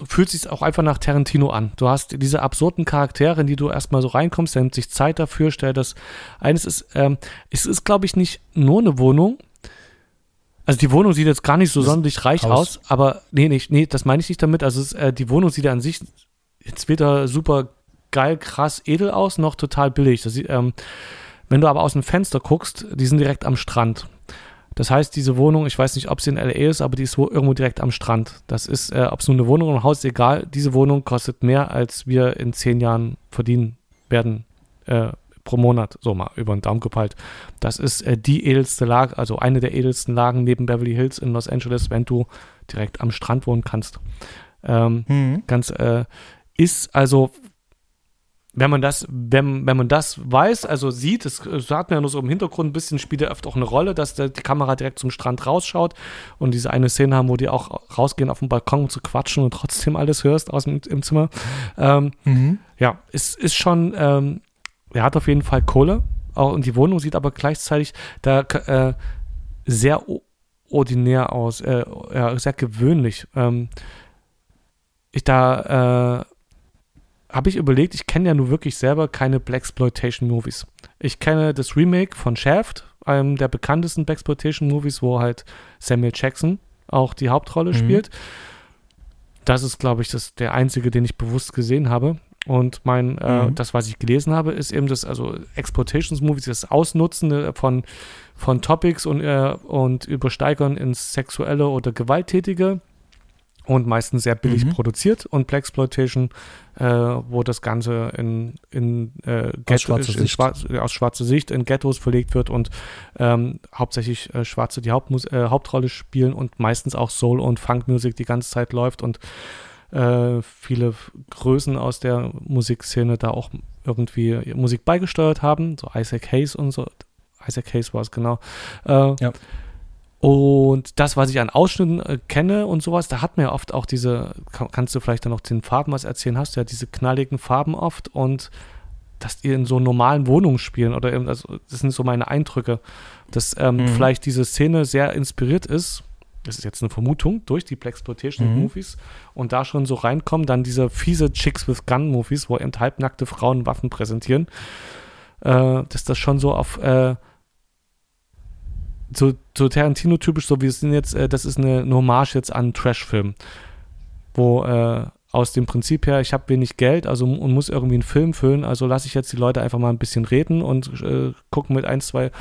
fühlt sich auch einfach nach Tarantino an. Du hast diese absurden Charaktere, in die du erstmal so reinkommst, der nimmt sich Zeit dafür, stellt das. Eines ist, ähm, es ist, glaube ich, nicht nur eine Wohnung. Also die Wohnung sieht jetzt gar nicht so das sonderlich reich Haus. aus, aber nee, nee, nee, das meine ich nicht damit. Also es, äh, die Wohnung sieht an sich jetzt weder super geil, krass, edel aus, noch total billig. Das, ähm, wenn du aber aus dem Fenster guckst, die sind direkt am Strand. Das heißt, diese Wohnung, ich weiß nicht, ob sie in LA ist, aber die ist irgendwo direkt am Strand. Das ist, äh, ob es nur eine Wohnung oder ein Haus ist, egal. Diese Wohnung kostet mehr, als wir in zehn Jahren verdienen werden äh, pro Monat. So mal über den Daumen gepeilt. Das ist äh, die edelste Lage, also eine der edelsten Lagen neben Beverly Hills in Los Angeles, wenn du direkt am Strand wohnen kannst. Ähm, mhm. Ganz, äh, ist also wenn man das, wenn, wenn man das weiß, also sieht, es, es hat man ja nur so im Hintergrund ein bisschen, spielt ja öfter auch eine Rolle, dass der, die Kamera direkt zum Strand rausschaut und diese eine Szene haben, wo die auch rausgehen auf den Balkon um zu quatschen und trotzdem alles hörst aus dem im Zimmer. Ähm, mhm. Ja, es ist schon, ähm, er hat auf jeden Fall Kohle auch, und die Wohnung sieht aber gleichzeitig da äh, sehr ordinär aus, äh, ja, sehr gewöhnlich. Ähm, ich da, äh, habe ich überlegt, ich kenne ja nur wirklich selber keine Blaxploitation-Movies. Ich kenne das Remake von Shaft, einem der bekanntesten Blaxploitation-Movies, wo halt Samuel Jackson auch die Hauptrolle mhm. spielt. Das ist, glaube ich, das, der einzige, den ich bewusst gesehen habe. Und mein, äh, mhm. äh, das, was ich gelesen habe, ist eben das, also Exploitations-Movies, das Ausnutzen von, von Topics und, äh, und Übersteigern ins Sexuelle oder Gewalttätige und meistens sehr billig mhm. produziert und Blaxploitation, äh, wo das Ganze in, in, äh, aus, schwarzer in Schwarz, aus schwarzer Sicht in Ghettos verlegt wird und ähm, hauptsächlich äh, Schwarze die Hauptmus äh, Hauptrolle spielen und meistens auch Soul- und Funk-Musik die ganze Zeit läuft und äh, viele Größen aus der Musikszene da auch irgendwie Musik beigesteuert haben, so Isaac Hayes und so. Isaac Hayes war es genau. Äh, ja und das, was ich an Ausschnitten äh, kenne und sowas, da hat man ja oft auch diese, kann, kannst du vielleicht dann noch den Farben was erzählen, hast du ja diese knalligen Farben oft und dass die in so normalen Wohnungen spielen oder eben, also das sind so meine Eindrücke, dass ähm, mhm. vielleicht diese Szene sehr inspiriert ist, das ist jetzt eine Vermutung, durch die Blaxploitation-Movies mhm. und da schon so reinkommen, dann diese fiese Chicks with Gun-Movies, wo eben halbnackte Frauen Waffen präsentieren, äh, dass das schon so auf äh, so, so Tarantino-typisch, so wie es sind jetzt, äh, das ist eine, eine Hommage jetzt an Trash-Film. Wo äh, aus dem Prinzip her, ich habe wenig Geld, also und muss irgendwie einen Film füllen, also lasse ich jetzt die Leute einfach mal ein bisschen reden und äh, gucken mit ein, zwei,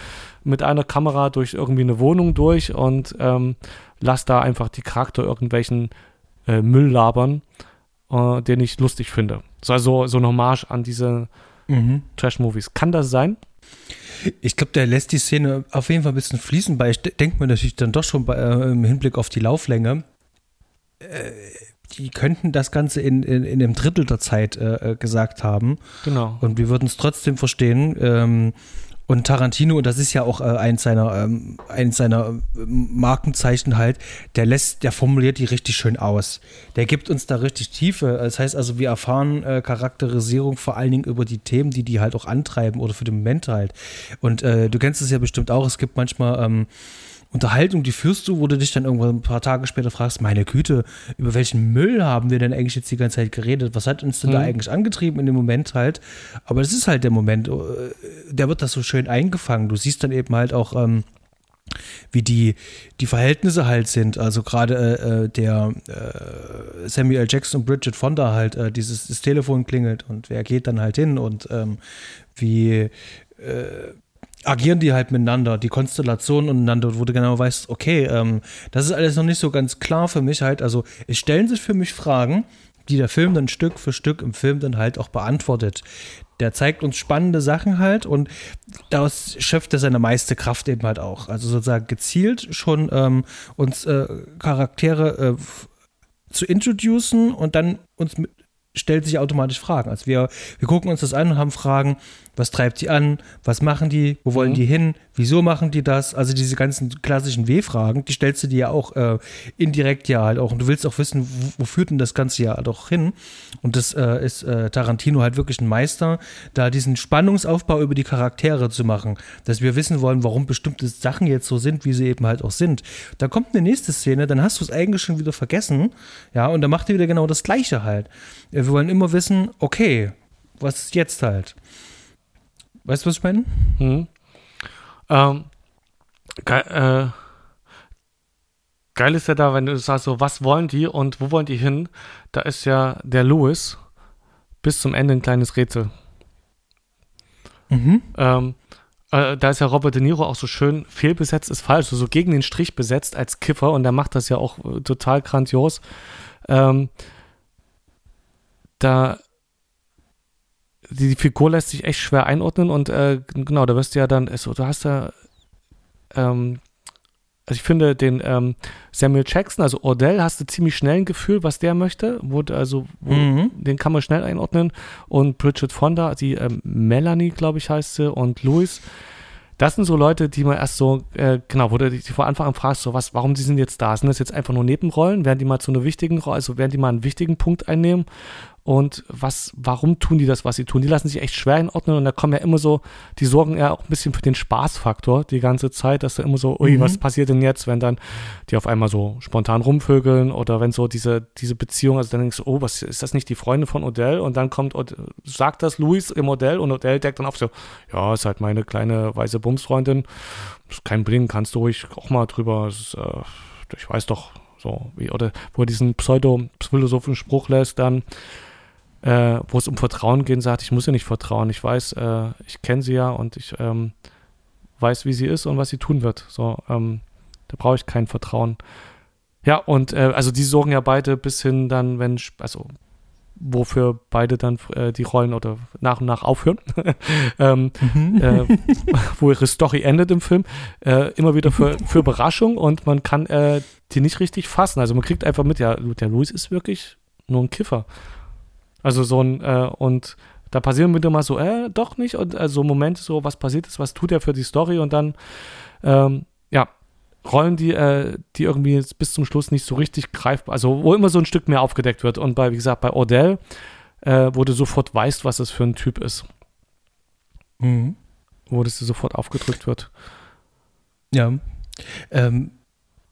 mit einer Kamera durch irgendwie eine Wohnung durch und ähm, lass da einfach die Charakter irgendwelchen äh, Müll labern, äh, den ich lustig finde. So, also so eine Hommage an diese mhm. Trash-Movies. Kann das sein? Ich glaube, der lässt die Szene auf jeden Fall ein bisschen fließen, weil ich denke mir natürlich dann doch schon bei, äh, im Hinblick auf die Lauflänge, äh, die könnten das Ganze in, in, in einem Drittel der Zeit äh, äh gesagt haben. Genau. Und wir würden es trotzdem verstehen. Ähm, und Tarantino, und das ist ja auch äh, eins seiner, ähm, eins seiner äh, Markenzeichen halt, der lässt, der formuliert die richtig schön aus. Der gibt uns da richtig Tiefe. Das heißt also, wir erfahren äh, Charakterisierung vor allen Dingen über die Themen, die die halt auch antreiben oder für den Moment halt. Und äh, du kennst es ja bestimmt auch, es gibt manchmal ähm, Unterhaltung, die führst du, wo du dich dann irgendwann ein paar Tage später fragst, meine Güte, über welchen Müll haben wir denn eigentlich jetzt die ganze Zeit geredet? Was hat uns denn mhm. da eigentlich angetrieben in dem Moment halt? Aber das ist halt der Moment, äh, der wird das so schön eingefangen. Du siehst dann eben halt auch, ähm, wie die, die Verhältnisse halt sind. Also gerade äh, äh der äh, Samuel Jackson und Bridget Fonda halt, äh, dieses das Telefon klingelt und wer geht dann halt hin und ähm, wie äh, agieren die halt miteinander, die Konstellationen untereinander, wo du genau weißt, okay, ähm, das ist alles noch nicht so ganz klar für mich halt. Also es stellen sich für mich Fragen, die der Film dann Stück für Stück im Film dann halt auch beantwortet. Der zeigt uns spannende Sachen halt und daraus schöpft er seine meiste Kraft eben halt auch. Also sozusagen gezielt schon ähm, uns äh, Charaktere äh, zu introducen und dann uns mit, stellt sich automatisch Fragen. Also wir, wir gucken uns das an und haben Fragen, was treibt sie an, was machen die, wo wollen mhm. die hin, wieso machen die das? Also diese ganzen klassischen W-Fragen, die stellst du dir ja auch äh, indirekt ja halt auch. Und du willst auch wissen, wo, wo führt denn das Ganze ja doch hin? Und das äh, ist äh, Tarantino halt wirklich ein Meister, da diesen Spannungsaufbau über die Charaktere zu machen, dass wir wissen wollen, warum bestimmte Sachen jetzt so sind, wie sie eben halt auch sind. Da kommt eine nächste Szene, dann hast du es eigentlich schon wieder vergessen, ja, und dann macht er wieder genau das Gleiche halt. Wir wollen immer wissen, okay, was ist jetzt halt? Weißt du, was ich meine? Mhm. Ähm, geil, äh, geil ist ja da, wenn du sagst, so, was wollen die und wo wollen die hin? Da ist ja der Louis bis zum Ende ein kleines Rätsel. Mhm. Ähm, äh, da ist ja Robert De Niro auch so schön fehlbesetzt, ist falsch, so, so gegen den Strich besetzt als Kiffer und der macht das ja auch äh, total grandios. Ähm, da die Figur lässt sich echt schwer einordnen und äh, genau, da wirst du ja dann, also, du hast ja, ähm, also ich finde den ähm, Samuel Jackson, also Ordell, hast du ziemlich schnell ein Gefühl, was der möchte, wo, also wo, mhm. den kann man schnell einordnen und Bridget Fonda, die ähm, Melanie, glaube ich, heißt sie und Louis, das sind so Leute, die man erst so, äh, genau, wo du dich vor Anfang an fragst, so was, warum die sind jetzt da? Sind das jetzt einfach nur Nebenrollen? Werden die mal zu einer wichtigen Rolle, also werden die mal einen wichtigen Punkt einnehmen? Und was, warum tun die das, was sie tun? Die lassen sich echt schwer einordnen und da kommen ja immer so, die sorgen ja auch ein bisschen für den Spaßfaktor die ganze Zeit, dass da immer so, ui, mhm. was passiert denn jetzt, wenn dann die auf einmal so spontan rumvögeln oder wenn so diese, diese Beziehung, also dann denkst du, oh, was ist das nicht die Freundin von Odell? Und dann kommt, sagt das Luis im Odell und Odell deckt dann auf so, ja, ist halt meine kleine weiße Bumsfreundin, ist kein Bling, kannst du ruhig auch mal drüber, ist, äh, ich weiß doch, so, wie, oder wo er diesen pseudo-philosophischen Spruch lässt, dann, äh, wo es um Vertrauen geht, sagt, ich muss ihr nicht vertrauen. Ich weiß, äh, ich kenne sie ja und ich ähm, weiß, wie sie ist und was sie tun wird. So, ähm, da brauche ich kein Vertrauen. Ja, und äh, also die sorgen ja beide bis hin dann, wenn, also wofür beide dann äh, die Rollen oder nach und nach aufhören, *laughs* ähm, mhm. äh, wo ihre Story endet im Film, äh, immer wieder für, für Überraschung und man kann äh, die nicht richtig fassen. Also man kriegt einfach mit, ja, der Louis ist wirklich nur ein Kiffer. Also so ein, äh, und da passieren wieder mal so, äh, doch nicht, und also Momente so, was passiert ist, was tut er für die Story und dann, ähm, ja, Rollen, die, äh, die irgendwie bis zum Schluss nicht so richtig greifbar, also wo immer so ein Stück mehr aufgedeckt wird. Und bei, wie gesagt, bei Odell, äh, wo du sofort weißt, was es für ein Typ ist. Mhm. Wo das dir sofort aufgedrückt wird. Ja. Ähm,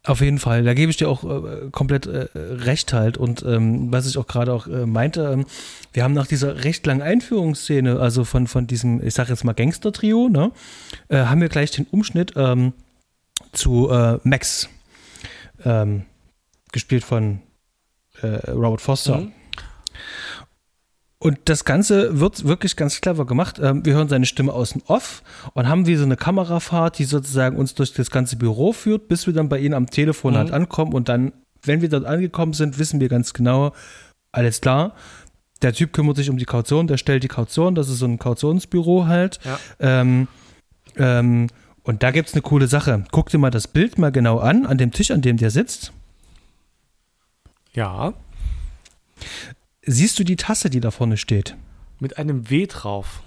auf jeden Fall, da gebe ich dir auch äh, komplett äh, recht halt. Und ähm, was ich auch gerade auch äh, meinte, ähm, wir haben nach dieser recht langen Einführungsszene, also von, von diesem, ich sag jetzt mal Gangster-Trio, ne, äh, haben wir gleich den Umschnitt ähm, zu äh, Max, ähm, gespielt von äh, Robert Foster. Mhm. Und das Ganze wird wirklich ganz clever gemacht. Ähm, wir hören seine Stimme außen Off und haben wie so eine Kamerafahrt, die sozusagen uns durch das ganze Büro führt, bis wir dann bei ihnen am Telefon halt mhm. halt ankommen. Und dann, wenn wir dort angekommen sind, wissen wir ganz genau, alles klar. Der Typ kümmert sich um die Kaution, der stellt die Kaution, das ist so ein Kautionsbüro halt. Ja. Ähm, ähm, und da gibt es eine coole Sache. Guck dir mal das Bild mal genau an, an dem Tisch, an dem der sitzt. Ja. Siehst du die Tasse, die da vorne steht? Mit einem W drauf.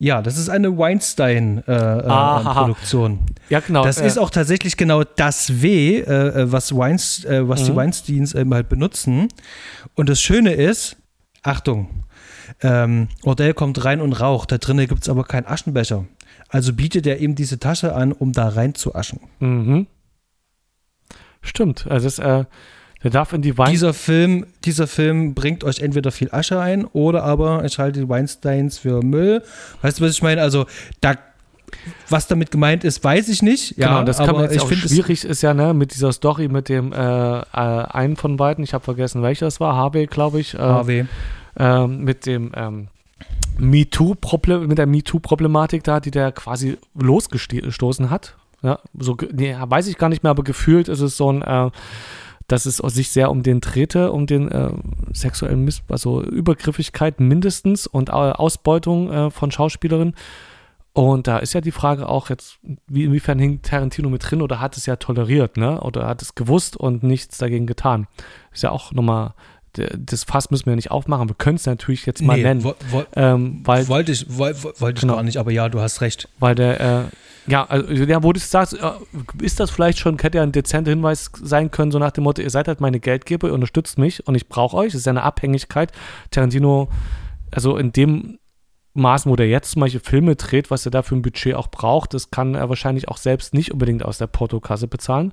Ja, das ist eine Weinstein-Produktion. Äh, äh, ja, genau. Das äh, ist auch tatsächlich genau das W, äh, äh, was, Weinst, was die mhm. Weinsteins eben halt benutzen. Und das Schöne ist, Achtung, ähm, Ordell kommt rein und raucht, da drinnen gibt es aber keinen Aschenbecher. Also bietet er ihm diese Tasche an, um da rein zu aschen. Mhm. Stimmt. Also es, äh, der darf in die Wein. Dieser Film, dieser Film bringt euch entweder viel Asche ein oder aber ich halte die Weinsteins für Müll. Weißt du, was ich meine? Also da was damit gemeint ist, weiß ich nicht. Ja, genau, das kann man jetzt ich auch schwierig ist ja, ne, mit dieser Story mit dem äh, äh, einen von beiden, ich habe vergessen, welcher es war, Harvey, glaube ich. Äh, Harvey. Äh, mit dem ähm, MeToo-Problem, mit der MeToo-Problematik da, die der quasi losgestoßen hat. Ja, so, nee, weiß ich gar nicht mehr, aber gefühlt ist es so ein, äh, dass es sich sehr um den drehte, um den äh, sexuellen Miss, also Übergriffigkeit mindestens und Ausbeutung äh, von Schauspielerinnen. Und da ist ja die Frage auch jetzt, wie, inwiefern hing Tarantino mit drin oder hat es ja toleriert, ne? Oder hat es gewusst und nichts dagegen getan. Ist ja auch nochmal, das Fass müssen wir nicht aufmachen. Wir können es natürlich jetzt mal nee, nennen. Wo, wo, ähm, weil, wollte ich, wo, wollte ich genau, gar nicht, aber ja, du hast recht. Weil der, äh, ja, also, ja, wo du sagst, äh, ist das vielleicht schon, hätte ja ein dezenter Hinweis sein können, so nach dem Motto, ihr seid halt meine Geldgeber, ihr unterstützt mich und ich brauche euch. Das ist ja eine Abhängigkeit. Tarantino, also in dem Maßen, wo der jetzt zum Beispiel Filme dreht, was er da für ein Budget auch braucht, das kann er wahrscheinlich auch selbst nicht unbedingt aus der Portokasse bezahlen.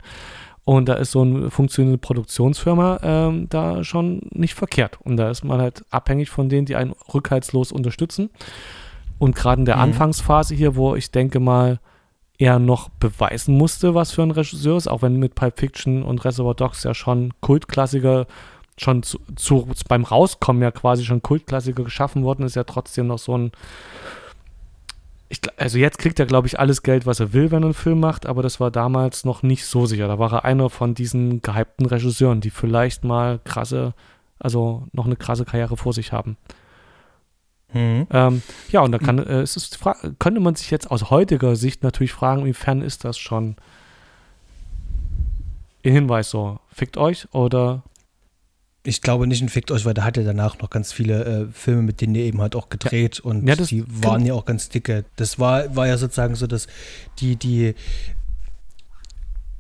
Und da ist so eine funktionierende Produktionsfirma ähm, da schon nicht verkehrt. Und da ist man halt abhängig von denen, die einen rückhaltslos unterstützen. Und gerade in der mhm. Anfangsphase hier, wo ich denke mal, er noch beweisen musste, was für ein Regisseur ist, auch wenn mit Pulp Fiction und Reservoir Dogs ja schon Kultklassiker schon zu, zu, beim Rauskommen ja quasi schon Kultklassiker geschaffen worden, ist ja trotzdem noch so ein. Ich, also jetzt kriegt er, glaube ich, alles Geld, was er will, wenn er einen Film macht, aber das war damals noch nicht so sicher. Da war er einer von diesen gehypten Regisseuren, die vielleicht mal krasse, also noch eine krasse Karriere vor sich haben. Mhm. Ähm, ja, und da kann, äh, ist es, könnte man sich jetzt aus heutiger Sicht natürlich fragen, inwiefern ist das schon ein Hinweis so, fickt euch oder ich glaube nicht ein Fickt euch, weil der hat ja danach noch ganz viele äh, Filme, mit denen er eben halt auch gedreht ja. und ja, die waren ja auch ganz dicke. Das war, war ja sozusagen so, dass die, die,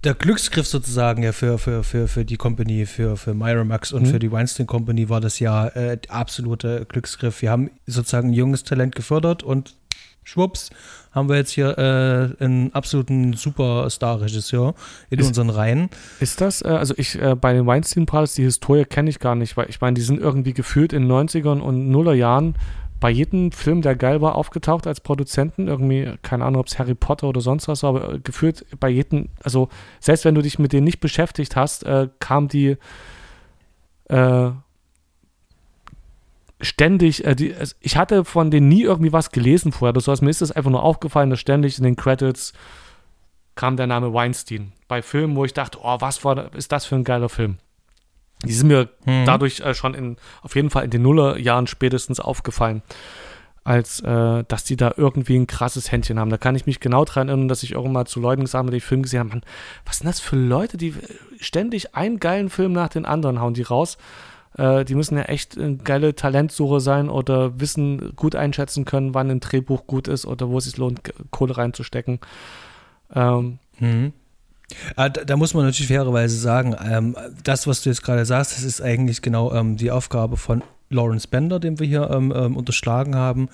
der Glücksgriff sozusagen ja für, für, für, für die Company, für, für Miramax und mhm. für die Weinstein Company war das ja äh, absolute Glücksgriff. Wir haben sozusagen ein junges Talent gefördert und schwupps, haben wir jetzt hier äh, einen absoluten Superstar-Regisseur in ist, unseren Reihen. Ist das, äh, also ich, äh, bei den Weinstein Brothers, die Historie kenne ich gar nicht, weil ich meine, die sind irgendwie gefühlt in den 90ern und Nullerjahren bei jedem Film, der geil war, aufgetaucht als Produzenten. Irgendwie, keine Ahnung, ob es Harry Potter oder sonst was war, aber äh, gefühlt bei jedem, also selbst wenn du dich mit denen nicht beschäftigt hast, äh, kam die äh, ständig, äh, die, ich hatte von denen nie irgendwie was gelesen vorher. Das heißt, mir ist es einfach nur aufgefallen, dass ständig in den Credits kam der Name Weinstein. Bei Filmen, wo ich dachte, oh, was war, ist das für ein geiler Film? Die sind mir hm. dadurch äh, schon in, auf jeden Fall in den Nullerjahren spätestens aufgefallen, als äh, dass die da irgendwie ein krasses Händchen haben. Da kann ich mich genau daran erinnern, dass ich irgendwann zu Leuten gesagt habe, die Film gesehen haben, Mann, was sind das für Leute, die ständig einen geilen Film nach den anderen hauen die raus. Äh, die müssen ja echt eine geile Talentsuche sein oder wissen, gut einschätzen können, wann ein Drehbuch gut ist oder wo es sich lohnt, Kohle reinzustecken. Ähm, mhm. Ah, da, da, muss man natürlich fairerweise sagen, ähm, das, was du jetzt gerade sagst, das ist eigentlich genau ähm, die Aufgabe von Lawrence Bender, den wir hier ähm, ähm unterschlagen haben,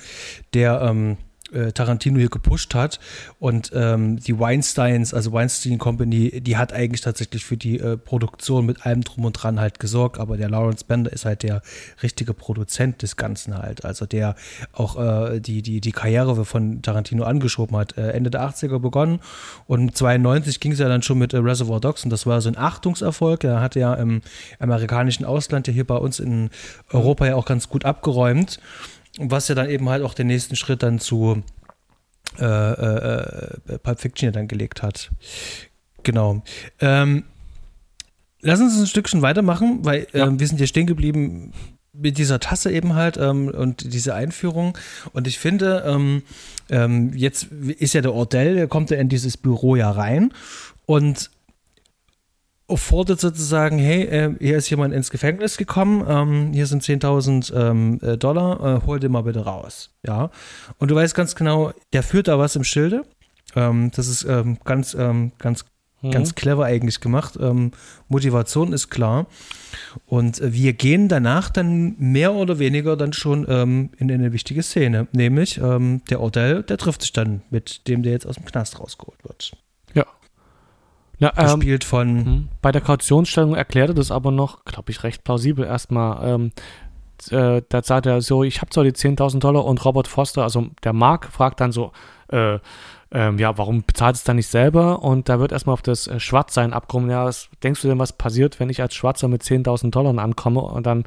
der ähm, äh, Tarantino hier gepusht hat. Und ähm, die Weinsteins, also Weinstein Company, die hat eigentlich tatsächlich für die äh, Produktion mit allem drum und dran halt gesorgt. Aber der Lawrence Bender ist halt der richtige Produzent des Ganzen halt. Also der auch äh, die, die, die Karriere von Tarantino angeschoben hat. Äh, Ende der 80er begonnen und 92 ging es ja dann schon mit äh, Reservoir Dogs und das war so ein Achtungserfolg. Er hatte ja im amerikanischen Ausland ja hier bei uns in Europa ja auch ganz gut abgeräumt. Was ja dann eben halt auch den nächsten Schritt dann zu äh, äh, äh, Pulp Fiction ja dann gelegt hat. Genau. Ähm, lass uns ein Stückchen weitermachen, weil ja. ähm, wir sind hier stehen geblieben mit dieser Tasse eben halt ähm, und diese Einführung. Und ich finde, ähm, ähm, jetzt ist ja der Ordell, der kommt ja in dieses Büro ja rein und fordert sozusagen, hey, äh, hier ist jemand ins Gefängnis gekommen, ähm, hier sind 10.000 ähm, äh, Dollar, äh, hol den mal bitte raus. Ja. Und du weißt ganz genau, der führt da was im Schilde. Ähm, das ist ähm, ganz, ähm, ganz mhm. ganz clever eigentlich gemacht. Ähm, Motivation ist klar. Und äh, wir gehen danach dann mehr oder weniger dann schon in eine wichtige Szene, nämlich der Odell, der trifft sich dann mit dem, der jetzt aus dem Knast rausgeholt wird. Ja. Ähm, Gespielt von. Mhm. Bei der Kautionsstellung erklärte das aber noch, glaube ich, recht plausibel erstmal. Ähm, äh, da sagt er so, ich habe zwar die 10.000 Dollar und Robert Foster, also der Mark, fragt dann so, äh, ähm, ja, warum bezahlt es dann nicht selber? Und da wird erstmal auf das äh, Schwarzsein abgekommen. Ja, was denkst du denn, was passiert, wenn ich als Schwarzer mit 10.000 Dollar ankomme und dann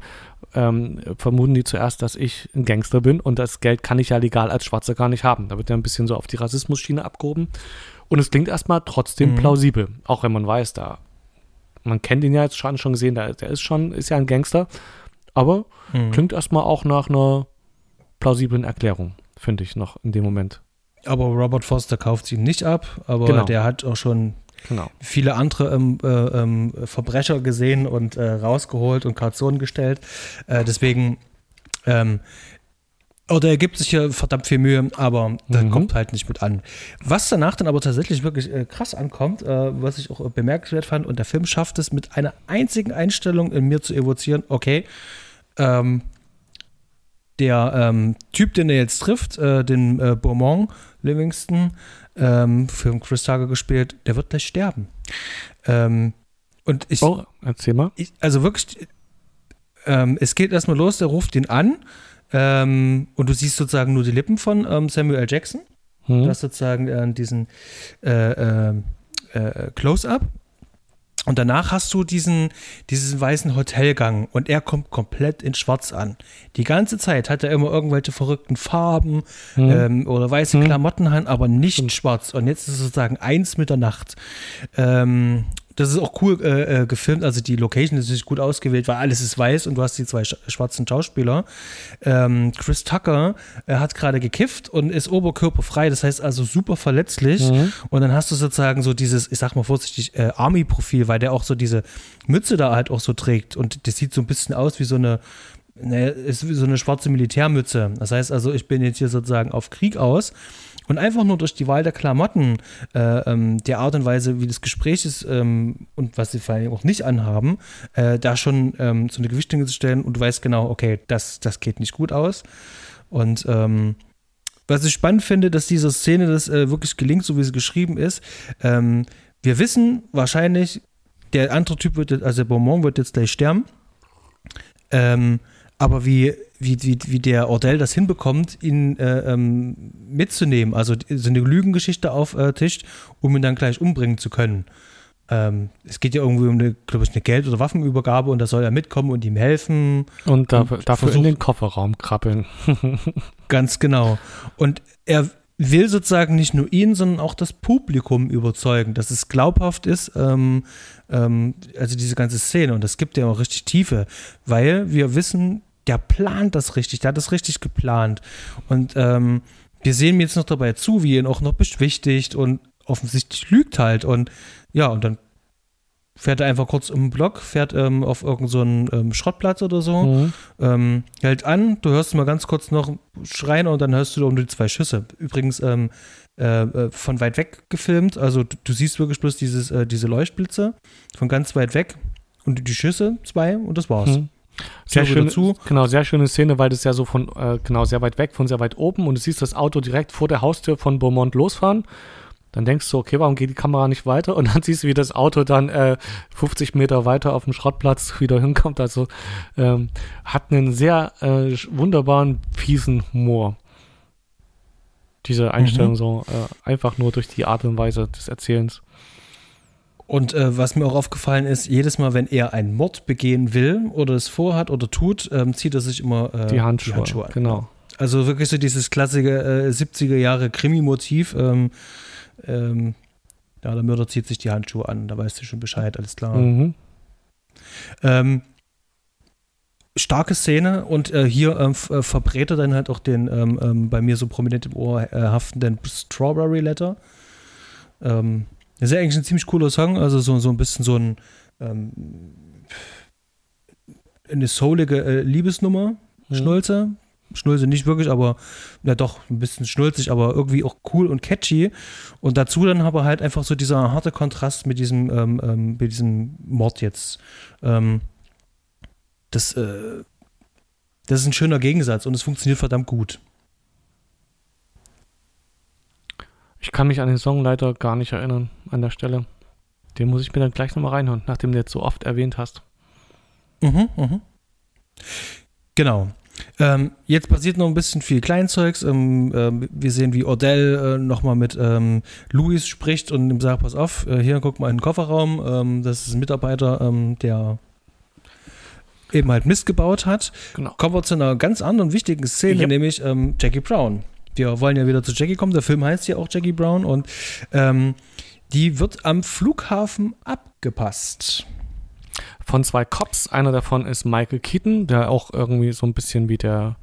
ähm, vermuten die zuerst, dass ich ein Gangster bin und das Geld kann ich ja legal als Schwarzer gar nicht haben. Da wird ja ein bisschen so auf die Rassismusschiene abgehoben. Und es klingt erstmal trotzdem mhm. plausibel, auch wenn man weiß, da man kennt ihn ja jetzt schon, schon gesehen, der, der ist schon, ist ja ein Gangster, aber mhm. klingt erstmal auch nach einer plausiblen Erklärung, finde ich noch in dem Moment. Aber Robert Foster kauft sie nicht ab, aber genau. der hat auch schon genau. viele andere ähm, äh, ähm, Verbrecher gesehen und äh, rausgeholt und Kautionen gestellt. Äh, deswegen, ähm, oder er gibt sich hier verdammt viel Mühe, aber das mhm. kommt halt nicht mit an. Was danach dann aber tatsächlich wirklich äh, krass ankommt, äh, was ich auch bemerkenswert fand, und der Film schafft es mit einer einzigen Einstellung in mir zu evozieren, okay, ähm, der ähm, Typ, den er jetzt trifft, äh, den äh, Beaumont Livingston, ähm, für Chris Tucker gespielt, der wird gleich sterben. Ähm, und ich. Oh, erzähl mal. Ich, also wirklich, ähm, es geht erstmal los, der ruft ihn an ähm, und du siehst sozusagen nur die Lippen von ähm, Samuel L. Jackson. Hm. Du hast sozusagen äh, diesen äh, äh, äh Close-Up und danach hast du diesen, diesen weißen Hotelgang und er kommt komplett in Schwarz an. Die ganze Zeit hat er immer irgendwelche verrückten Farben mhm. ähm, oder weiße mhm. Klamotten an, aber nicht mhm. schwarz. Und jetzt ist es sozusagen eins mit der Nacht. Ähm, das ist auch cool äh, äh, gefilmt, also die Location ist natürlich gut ausgewählt, weil alles ist weiß und du hast die zwei sch schwarzen Schauspieler. Ähm, Chris Tucker äh, hat gerade gekifft und ist oberkörperfrei, das heißt also super verletzlich. Mhm. Und dann hast du sozusagen so dieses, ich sag mal vorsichtig, äh, Army-Profil, weil der auch so diese Mütze da halt auch so trägt und das sieht so ein bisschen aus wie so eine Ne, ist wie so eine schwarze Militärmütze. Das heißt also, ich bin jetzt hier sozusagen auf Krieg aus und einfach nur durch die Wahl der Klamotten, äh, ähm, der Art und Weise, wie das Gespräch ist ähm, und was sie vor allem auch nicht anhaben, äh, da schon ähm, so eine Gewichtung zu stellen und du weißt genau, okay, das, das geht nicht gut aus. Und ähm, was ich spannend finde, dass diese Szene das äh, wirklich gelingt, so wie sie geschrieben ist. Ähm, wir wissen wahrscheinlich, der andere Typ wird, also der Beaumont wird jetzt gleich sterben. Ähm, aber wie, wie, wie, wie der Ordell das hinbekommt, ihn äh, ähm, mitzunehmen, also so eine Lügengeschichte auftischt, äh, um ihn dann gleich umbringen zu können. Ähm, es geht ja irgendwie um eine, glaube ich, eine Geld- oder Waffenübergabe und da soll er mitkommen und ihm helfen. Und, da, und dafür versucht, in den Kofferraum krabbeln. *laughs* ganz genau. Und er will sozusagen nicht nur ihn, sondern auch das Publikum überzeugen, dass es glaubhaft ist, ähm, ähm, also diese ganze Szene. Und das gibt ja auch richtig Tiefe, weil wir wissen, der plant das richtig, der hat das richtig geplant. Und ähm, wir sehen ihm jetzt noch dabei zu, wie er ihn auch noch beschwichtigt und offensichtlich lügt halt. Und ja, und dann fährt er einfach kurz um den Block, fährt ähm, auf irgendeinen so ähm, Schrottplatz oder so, mhm. ähm, hält an, du hörst mal ganz kurz noch schreien und dann hörst du um die zwei Schüsse. Übrigens ähm, äh, äh, von weit weg gefilmt, also du, du siehst wirklich bloß dieses, äh, diese Leuchtblitze von ganz weit weg und die Schüsse, zwei und das war's. Mhm. Sehr schön, genau, sehr schöne Szene, weil das ja so von, äh, genau, sehr weit weg, von sehr weit oben und du siehst das Auto direkt vor der Haustür von Beaumont losfahren dann denkst du, okay, warum geht die Kamera nicht weiter? Und dann *laughs* siehst du, wie das Auto dann äh, 50 Meter weiter auf dem Schrottplatz *laughs* wieder hinkommt. Also ähm, hat einen sehr äh, wunderbaren, fiesen Humor. Diese Einstellung mhm. so äh, einfach nur durch die Art und Weise des Erzählens. Und äh, was mir auch aufgefallen ist, jedes Mal, wenn er einen Mord begehen will oder es vorhat oder tut, ähm, zieht er sich immer äh, die Handschuhe, die Handschuhe an. Genau. Also wirklich so dieses klassische 70er äh, Jahre Krimi-Motiv. Ähm, ähm, ja, der Mörder zieht sich die Handschuhe an, da weißt du schon Bescheid, alles klar. Mhm. Ähm, starke Szene und äh, hier ähm, äh, verbrät er dann halt auch den ähm, ähm, bei mir so prominent im Ohr äh, haftenden Strawberry Letter. Ähm, das ist ja eigentlich ein ziemlich cooler Song, also so, so ein bisschen so ein ähm, eine soulige äh, Liebesnummer, mhm. Schnulze, Schnulze nicht wirklich, aber ja doch, ein bisschen schnulzig, aber irgendwie auch cool und catchy. Und dazu dann aber halt einfach so dieser harte Kontrast mit diesem, ähm, ähm, mit diesem Mord jetzt. Ähm, das, äh, das ist ein schöner Gegensatz und es funktioniert verdammt gut. Ich kann mich an den Song leider gar nicht erinnern an der Stelle. Den muss ich mir dann gleich nochmal reinhören, nachdem du jetzt so oft erwähnt hast. Mhm, mhm. Genau. Ähm, jetzt passiert noch ein bisschen viel Kleinzeugs. Ähm, äh, wir sehen, wie Odell äh, nochmal mit ähm, Louis spricht und ihm sagt: Pass auf, äh, hier guck mal in den Kofferraum. Ähm, das ist ein Mitarbeiter, ähm, der eben halt Mist gebaut hat. Genau. Kommen wir zu einer ganz anderen wichtigen Szene, yep. nämlich ähm, Jackie Brown. Wir wollen ja wieder zu Jackie kommen. Der Film heißt ja auch Jackie Brown und die wird am Flughafen abgepasst von zwei Cops. Einer davon ist Michael Keaton, der auch irgendwie so ein bisschen wie der,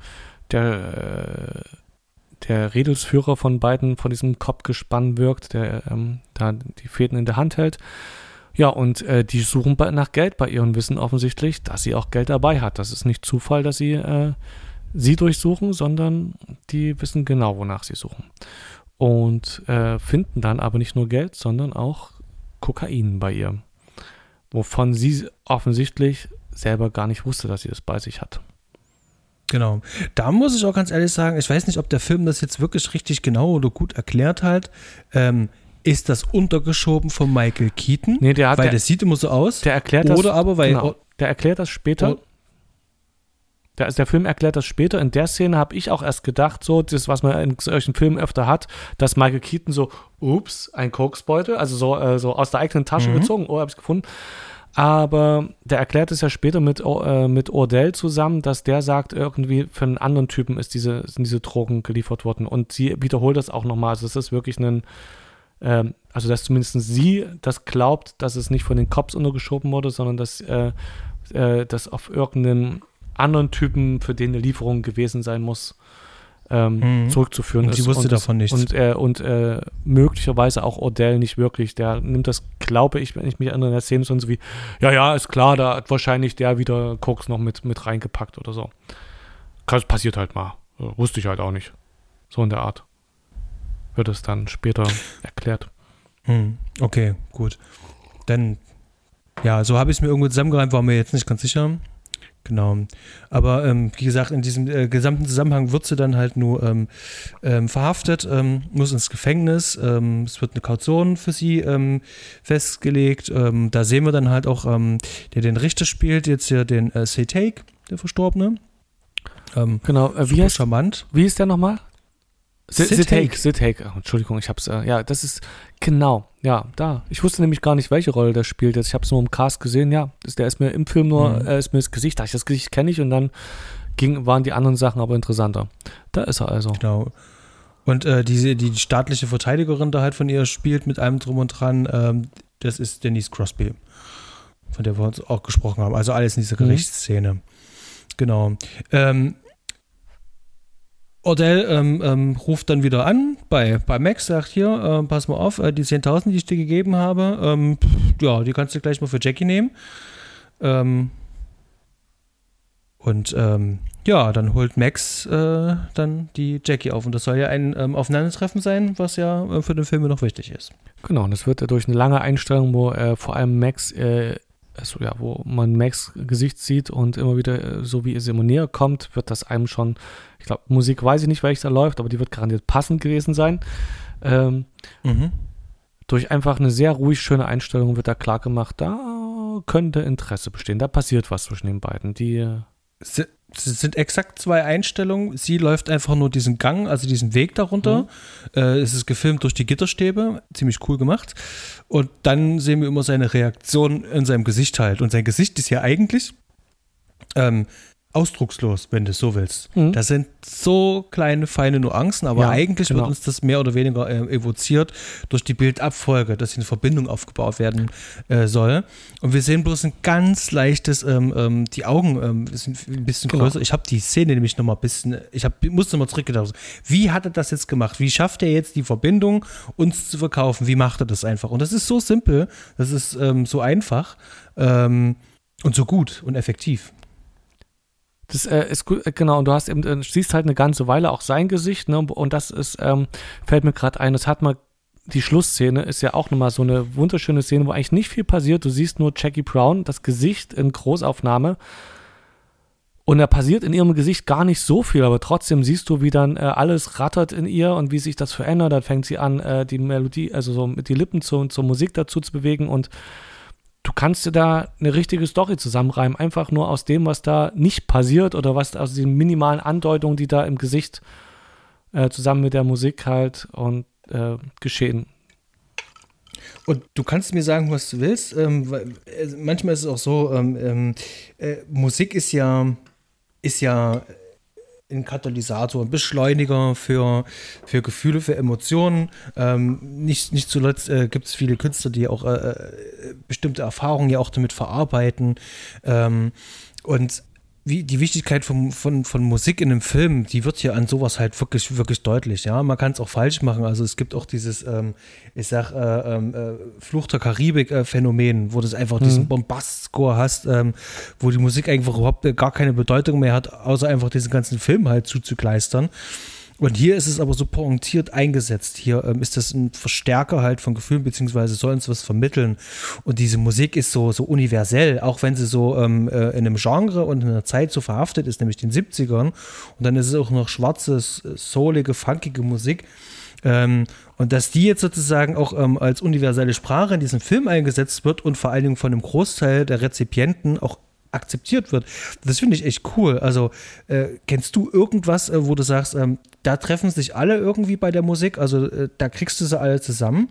der, äh, der Redelsführer von beiden, von diesem Cop-Gespann wirkt, der ähm, da die Fäden in der Hand hält. Ja, und äh, die suchen nach Geld bei ihr und wissen offensichtlich, dass sie auch Geld dabei hat. Das ist nicht Zufall, dass sie äh, sie durchsuchen, sondern die wissen genau, wonach sie suchen. Und äh, finden dann aber nicht nur Geld, sondern auch Kokain bei ihr wovon sie offensichtlich selber gar nicht wusste, dass sie das bei sich hat. Genau. Da muss ich auch ganz ehrlich sagen, ich weiß nicht, ob der Film das jetzt wirklich richtig genau oder gut erklärt hat. Ähm, ist das untergeschoben von Michael Keaton? Nee, der hat, weil der, das sieht immer so aus. Der erklärt das. Oder aber, weil. Genau, der erklärt das später. Oh, der, der Film erklärt das später. In der Szene habe ich auch erst gedacht, so, das, was man in solchen Filmen öfter hat, dass Michael Keaton so, ups, ein Koksbeutel, also so, äh, so aus der eigenen Tasche mhm. gezogen, oh, habe ich gefunden. Aber der erklärt es ja später mit, äh, mit Ordell zusammen, dass der sagt, irgendwie für einen anderen Typen ist diese, sind diese Drogen geliefert worden. Und sie wiederholt das auch nochmal. Also es ist wirklich ein, ähm, also dass zumindest sie das glaubt, dass es nicht von den Cops untergeschoben wurde, sondern dass äh, äh, das auf irgendeinen anderen Typen, für den eine Lieferung gewesen sein muss, ähm, mhm. zurückzuführen und sie wusste und davon nichts. Und, äh, und äh, möglicherweise auch Odell nicht wirklich. Der nimmt das, glaube ich, wenn ich mich erinnere, in der Szene so wie, ja, ja, ist klar, da hat wahrscheinlich der wieder Koks noch mit, mit reingepackt oder so. Das passiert halt mal. Wusste ich halt auch nicht. So in der Art. Wird es dann später *laughs* erklärt. Hm, okay, gut. Dann, ja, so habe ich es mir irgendwo zusammengereimt, war mir jetzt nicht ganz sicher. Genau. Aber ähm, wie gesagt, in diesem äh, gesamten Zusammenhang wird sie dann halt nur ähm, ähm, verhaftet, ähm, muss ins Gefängnis. Ähm, es wird eine Kaution für sie ähm, festgelegt. da sehen wir dann halt auch, der den Richter spielt, jetzt hier den äh, Take, der Verstorbene. genau, äh, wie heißt, charmant. Wie ist der nochmal? Sithake. Sithake. Oh, Entschuldigung, ich hab's. Äh, ja, das ist genau. Ja, da. Ich wusste nämlich gar nicht, welche Rolle der spielt. Jetzt, ich habe es nur im Cast gesehen. Ja, ist, der ist mir im Film nur, mhm. äh, ist mir das Gesicht. Da ich das Gesicht kenne ich und dann ging, waren die anderen Sachen aber interessanter. Da ist er also. Genau. Und äh, diese, die staatliche Verteidigerin da halt von ihr spielt mit allem drum und dran, ähm, das ist Denise Crosby, von der wir uns auch gesprochen haben. Also alles in dieser mhm. Gerichtsszene. Mhm. Genau. Ähm, Odell ähm, ähm, ruft dann wieder an bei, bei Max, sagt hier, äh, pass mal auf, äh, die 10.000, die ich dir gegeben habe, ähm, ja, die kannst du gleich mal für Jackie nehmen. Ähm, und ähm, ja, dann holt Max äh, dann die Jackie auf. Und das soll ja ein ähm, Aufeinandertreffen sein, was ja äh, für den Film noch wichtig ist. Genau, und das wird durch eine lange Einstellung, wo äh, vor allem Max äh, also ja, wo man Max Gesicht sieht und immer wieder, äh, so wie es immer näher kommt, wird das einem schon, ich glaube, Musik weiß ich nicht, welches da läuft, aber die wird garantiert passend gewesen sein. Ähm, mhm. Durch einfach eine sehr ruhig schöne Einstellung wird da klar gemacht, da könnte Interesse bestehen, da passiert was zwischen den beiden. Die äh, es sind exakt zwei Einstellungen. Sie läuft einfach nur diesen Gang, also diesen Weg darunter. Mhm. Äh, es ist gefilmt durch die Gitterstäbe, ziemlich cool gemacht. Und dann sehen wir immer seine Reaktion in seinem Gesicht halt. Und sein Gesicht ist ja eigentlich ähm, ausdruckslos, wenn du es so willst. Mhm. Das sind so kleine, feine Nuancen, aber ja, eigentlich genau. wird uns das mehr oder weniger äh, evoziert durch die Bildabfolge, dass hier eine Verbindung aufgebaut werden äh, soll. Und wir sehen bloß ein ganz leichtes, ähm, ähm, die Augen ähm, sind ein bisschen genau. größer. Ich habe die Szene nämlich nochmal ein bisschen, ich hab, musste mal zurückgedacht. Wie hat er das jetzt gemacht? Wie schafft er jetzt die Verbindung, uns zu verkaufen? Wie macht er das einfach? Und das ist so simpel, das ist ähm, so einfach ähm, und so gut und effektiv Das äh, ist gut, äh, genau, und du hast eben, äh, siehst halt eine ganze Weile auch sein Gesicht, ne? Und das ist, ähm, fällt mir gerade ein, das hat mal die Schlussszene ist ja auch nochmal so eine wunderschöne Szene, wo eigentlich nicht viel passiert. Du siehst nur Jackie Brown, das Gesicht in Großaufnahme. Und da passiert in ihrem Gesicht gar nicht so viel, aber trotzdem siehst du, wie dann äh, alles rattert in ihr und wie sich das verändert. Dann fängt sie an, äh, die Melodie, also so mit die Lippen zu, zur Musik dazu zu bewegen und kannst dir da eine richtige Story zusammenreimen, einfach nur aus dem, was da nicht passiert oder was aus den minimalen Andeutungen, die da im Gesicht äh, zusammen mit der Musik halt und äh, geschehen. Und du kannst mir sagen, was du willst. Ähm, weil, äh, manchmal ist es auch so, ähm, ähm, äh, Musik ist ja, ist ja ein Katalysator, ein Beschleuniger für, für Gefühle, für Emotionen. Ähm, nicht, nicht zuletzt äh, gibt es viele Künstler, die auch äh, äh, bestimmte Erfahrungen ja auch damit verarbeiten. Ähm, und wie die Wichtigkeit von, von, von Musik in einem Film, die wird hier an sowas halt wirklich, wirklich deutlich. Ja, man kann es auch falsch machen. Also es gibt auch dieses, ähm, ich sag, äh, ähm, äh, Fluch der Karibik-Phänomen, äh, wo du einfach mhm. diesen Bombast-Score hast, ähm, wo die Musik einfach überhaupt gar keine Bedeutung mehr hat, außer einfach diesen ganzen Film halt zuzukleistern. Und hier ist es aber so pointiert eingesetzt. Hier ähm, ist das ein Verstärker halt von Gefühlen, beziehungsweise soll uns was vermitteln. Und diese Musik ist so, so universell, auch wenn sie so ähm, äh, in einem Genre und in einer Zeit so verhaftet ist, nämlich den 70ern. Und dann ist es auch noch schwarze, soulige, funkige Musik. Ähm, und dass die jetzt sozusagen auch ähm, als universelle Sprache in diesem Film eingesetzt wird und vor allen Dingen von einem Großteil der Rezipienten auch akzeptiert wird. Das finde ich echt cool. Also, äh, kennst du irgendwas, äh, wo du sagst, ähm, da treffen sich alle irgendwie bei der Musik? Also, äh, da kriegst du sie alle zusammen.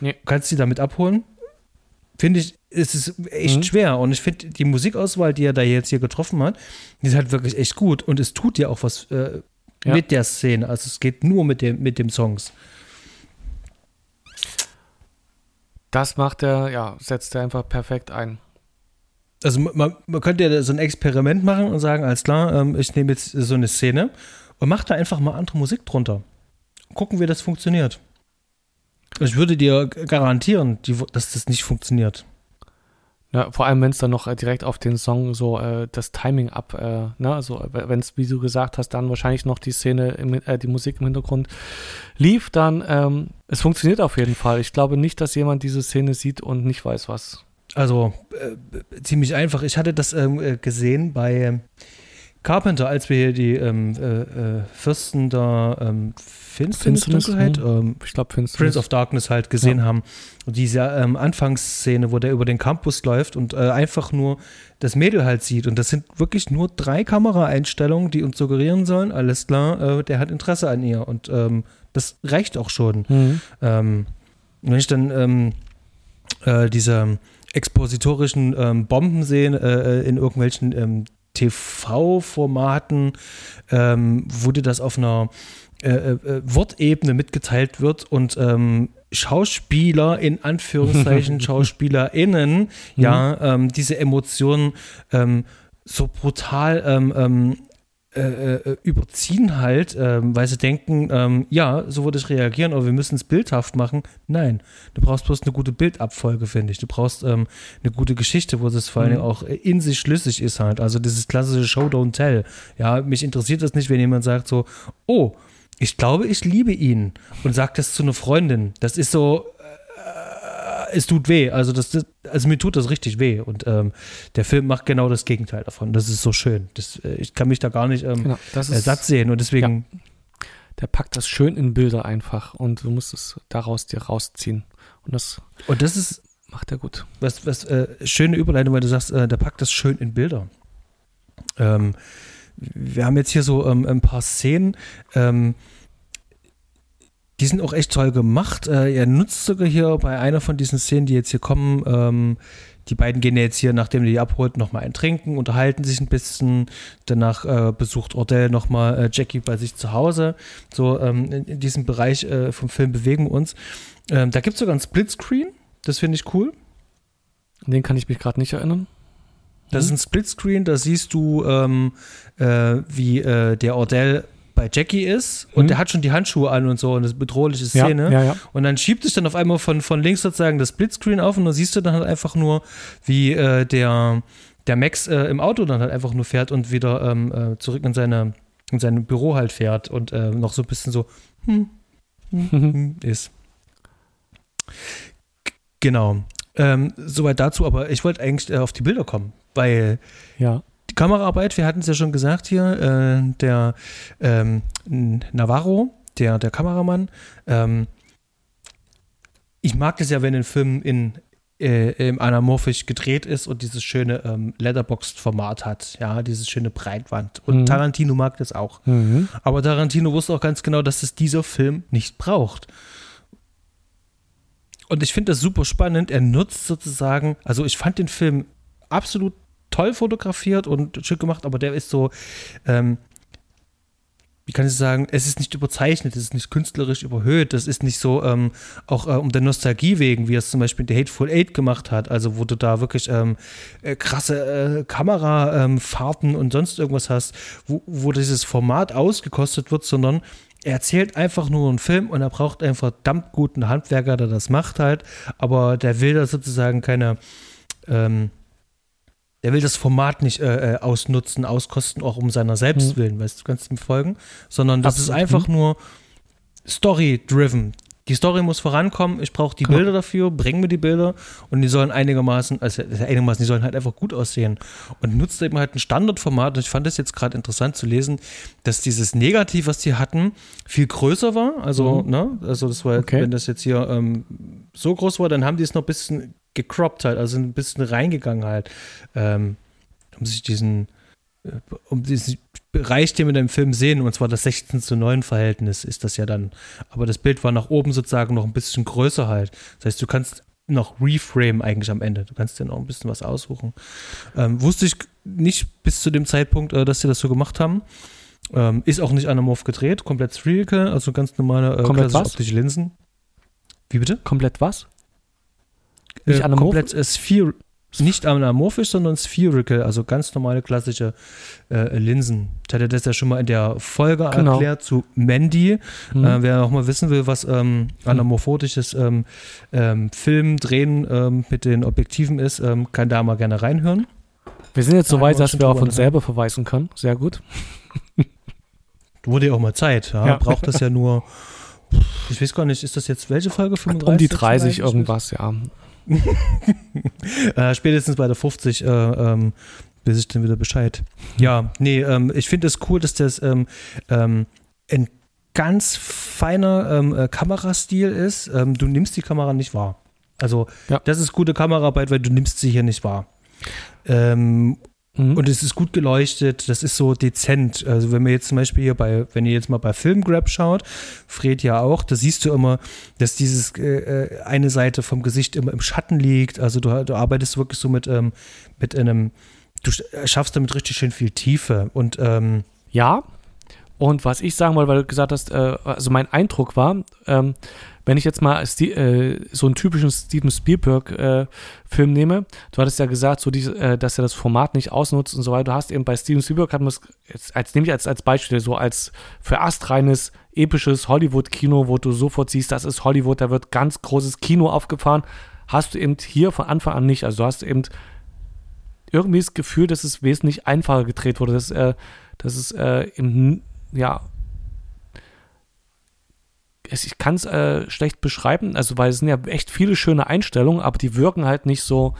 Nee. Kannst sie damit abholen? Finde ich, es ist echt mhm. schwer. Und ich finde, die Musikauswahl, die er da jetzt hier getroffen hat, die ist halt wirklich echt gut. Und es tut ja auch was äh, ja. mit der Szene. Also, es geht nur mit dem, mit dem Songs. Das macht er, ja, setzt er einfach perfekt ein also man, man könnte ja so ein Experiment machen und sagen, alles klar, ähm, ich nehme jetzt so eine Szene und mache da einfach mal andere Musik drunter. Gucken, wie das funktioniert. Ich würde dir garantieren, die, dass das nicht funktioniert. Ja, vor allem, wenn es dann noch äh, direkt auf den Song so äh, das Timing ab, äh, ne, also wenn es, wie du gesagt hast, dann wahrscheinlich noch die Szene, im, äh, die Musik im Hintergrund lief, dann ähm, es funktioniert auf jeden Fall. Ich glaube nicht, dass jemand diese Szene sieht und nicht weiß, was also äh, ziemlich einfach. Ich hatte das ähm, äh, gesehen bei Carpenter, als wir hier die ähm, äh, äh Fürsten der ähm, Finsternis, Finsternis Dunkelheit, hm. ähm, ich glaube Prince of Darkness halt gesehen ja. haben. Und diese ähm, Anfangsszene, wo der über den Campus läuft und äh, einfach nur das Mädel halt sieht. Und das sind wirklich nur drei Kameraeinstellungen, die uns suggerieren sollen, alles klar, äh, der hat Interesse an ihr. Und ähm, das reicht auch schon. Mhm. Ähm, wenn ich dann ähm, äh, diese expositorischen ähm, Bomben sehen äh, äh, in irgendwelchen ähm, TV-Formaten, ähm, wo dir das auf einer äh, äh, äh, Wortebene mitgeteilt wird und ähm, Schauspieler in Anführungszeichen *laughs* SchauspielerInnen ja mhm. ähm, diese Emotionen ähm, so brutal äh, äh, überziehen halt, ähm, weil sie denken, ähm, ja, so würde ich reagieren, aber wir müssen es bildhaft machen. Nein, du brauchst bloß eine gute Bildabfolge, finde ich. Du brauchst ähm, eine gute Geschichte, wo es vor allen Dingen mhm. auch in sich schlüssig ist halt. Also dieses klassische Show, don't tell. Ja, mich interessiert das nicht, wenn jemand sagt so, oh, ich glaube, ich liebe ihn und sagt das zu einer Freundin. Das ist so, es tut weh. Also, das, also mir tut das richtig weh. Und ähm, der Film macht genau das Gegenteil davon. Das ist so schön. Das, äh, ich kann mich da gar nicht ähm, genau, ist, satt sehen. Und deswegen. Ja. Der packt das schön in Bilder einfach und du musst es daraus dir rausziehen. Und das, und das ist. Macht er gut. Was, was äh, schöne Überleitung, weil du sagst, äh, der packt das schön in Bilder. Ähm, wir haben jetzt hier so ähm, ein paar Szenen. Ähm, die sind auch echt toll gemacht. Äh, er nutzt sogar hier bei einer von diesen Szenen, die jetzt hier kommen, ähm, die beiden gehen jetzt hier, nachdem er die abholt, nochmal ein Trinken, unterhalten sich ein bisschen. Danach äh, besucht Ordell nochmal äh, Jackie bei sich zu Hause. So ähm, in, in, diesem Bereich äh, vom Film bewegen wir uns. Ähm, da gibt es sogar einen Splitscreen. Das finde ich cool. Den kann ich mich gerade nicht erinnern. Das ist ein Splitscreen, da siehst du, ähm, äh, wie äh, der Ordell bei Jackie ist und mhm. der hat schon die Handschuhe an und so und das ist eine bedrohliche Szene. Ja, ja, ja. Und dann schiebt sich dann auf einmal von, von links sozusagen das Splitscreen auf und dann siehst du dann halt einfach nur, wie äh, der der Max äh, im Auto dann halt einfach nur fährt und wieder ähm, äh, zurück in, seine, in sein Büro halt fährt und äh, noch so ein bisschen so hm, hm, hm, ist. Genau. Ähm, soweit dazu, aber ich wollte eigentlich äh, auf die Bilder kommen, weil ja. Die Kameraarbeit, wir hatten es ja schon gesagt hier, äh, der ähm, Navarro, der, der Kameramann, ähm, ich mag das ja, wenn ein Film in äh, anamorphisch gedreht ist und dieses schöne ähm, Letterboxd-Format hat, ja, dieses schöne Breitwand. Und mhm. Tarantino mag das auch. Mhm. Aber Tarantino wusste auch ganz genau, dass es dieser Film nicht braucht. Und ich finde das super spannend. Er nutzt sozusagen, also ich fand den Film absolut toll fotografiert und schön gemacht, aber der ist so, ähm, wie kann ich sagen, es ist nicht überzeichnet, es ist nicht künstlerisch überhöht, das ist nicht so ähm, auch äh, um der Nostalgie wegen, wie es zum Beispiel The Hateful Eight gemacht hat, also wo du da wirklich ähm, äh, krasse äh, Kamerafahrten ähm, und sonst irgendwas hast, wo, wo dieses Format ausgekostet wird, sondern er erzählt einfach nur einen Film und er braucht einen verdammt guten Handwerker, der das macht halt, aber der will da sozusagen keine, ähm, der will das Format nicht äh, äh ausnutzen, auskosten, auch um seiner selbst mhm. willen, weißt du, kannst du mir folgen, sondern das Absolut. ist einfach mhm. nur story-driven die Story muss vorankommen, ich brauche die genau. Bilder dafür, bring mir die Bilder und die sollen einigermaßen, also einigermaßen, die sollen halt einfach gut aussehen. Und nutzt eben halt ein Standardformat. Und ich fand es jetzt gerade interessant zu lesen, dass dieses Negativ, was die hatten, viel größer war. Also, mhm. ne, also das war, okay. wenn das jetzt hier ähm, so groß war, dann haben die es noch ein bisschen gecroppt halt, also ein bisschen reingegangen halt, ähm, um sich diesen um diesen Bereich, den wir in dem Film sehen, und zwar das 16 zu 9 Verhältnis ist das ja dann. Aber das Bild war nach oben sozusagen noch ein bisschen größer halt. Das heißt, du kannst noch reframe eigentlich am Ende. Du kannst dir noch ein bisschen was aussuchen. Ähm, wusste ich nicht bis zu dem Zeitpunkt, äh, dass sie das so gemacht haben. Ähm, ist auch nicht anamorph gedreht, komplett spherical, also ganz normale äh, komplett was? optische Linsen. Wie bitte? Komplett was? Nicht äh? Komplett äh, sphere nicht anamorphisch, sondern spherical, also ganz normale klassische äh, Linsen. Ich hatte das ja schon mal in der Folge genau. erklärt zu Mandy. Mhm. Äh, wer auch mal wissen will, was ähm, anamorphotisches ähm, ähm, Film drehen ähm, mit den Objektiven ist, ähm, kann da mal gerne reinhören. Wir sind jetzt so weit, dass wir auf uns selber verweisen können. Sehr gut. *laughs* Wurde ja auch mal Zeit. Ja? ja. Braucht das ja nur, *laughs* ich weiß gar nicht, ist das jetzt welche Folge? 35? Um die 30 irgendwas, ja. *laughs* äh, spätestens bei der 50 äh, ähm, weiß ich dann wieder Bescheid. Ja, nee, ähm, ich finde es cool, dass das ähm, ähm, ein ganz feiner ähm, äh, Kamerastil ist. Ähm, du nimmst die Kamera nicht wahr. Also, ja. das ist gute Kameraarbeit, weil du nimmst sie hier nicht wahr. Ähm, Mhm. Und es ist gut geleuchtet, das ist so dezent. Also wenn wir jetzt zum Beispiel hier bei, wenn ihr jetzt mal bei Filmgrab schaut, Fred ja auch, da siehst du immer, dass dieses äh, äh, eine Seite vom Gesicht immer im Schatten liegt. Also du, du arbeitest wirklich so mit, ähm, mit einem, du schaffst damit richtig schön viel Tiefe. Und ähm, ja, und was ich sagen wollte, weil du gesagt hast, äh, also mein Eindruck war, ähm, wenn ich jetzt mal äh, so einen typischen Steven Spielberg-Film äh, nehme, du hattest ja gesagt, so die, äh, dass er das Format nicht ausnutzt und so weiter. Du hast eben bei Steven Spielberg, hat man es, als nehme ich als, als Beispiel, so als für astreines, episches Hollywood-Kino, wo du sofort siehst, das ist Hollywood, da wird ganz großes Kino aufgefahren, hast du eben hier von Anfang an nicht. Also du hast eben irgendwie das Gefühl, dass es wesentlich einfacher gedreht wurde, dass, äh, dass es äh, im, ja, ich kann es äh, schlecht beschreiben, also weil es sind ja echt viele schöne Einstellungen, aber die wirken halt nicht so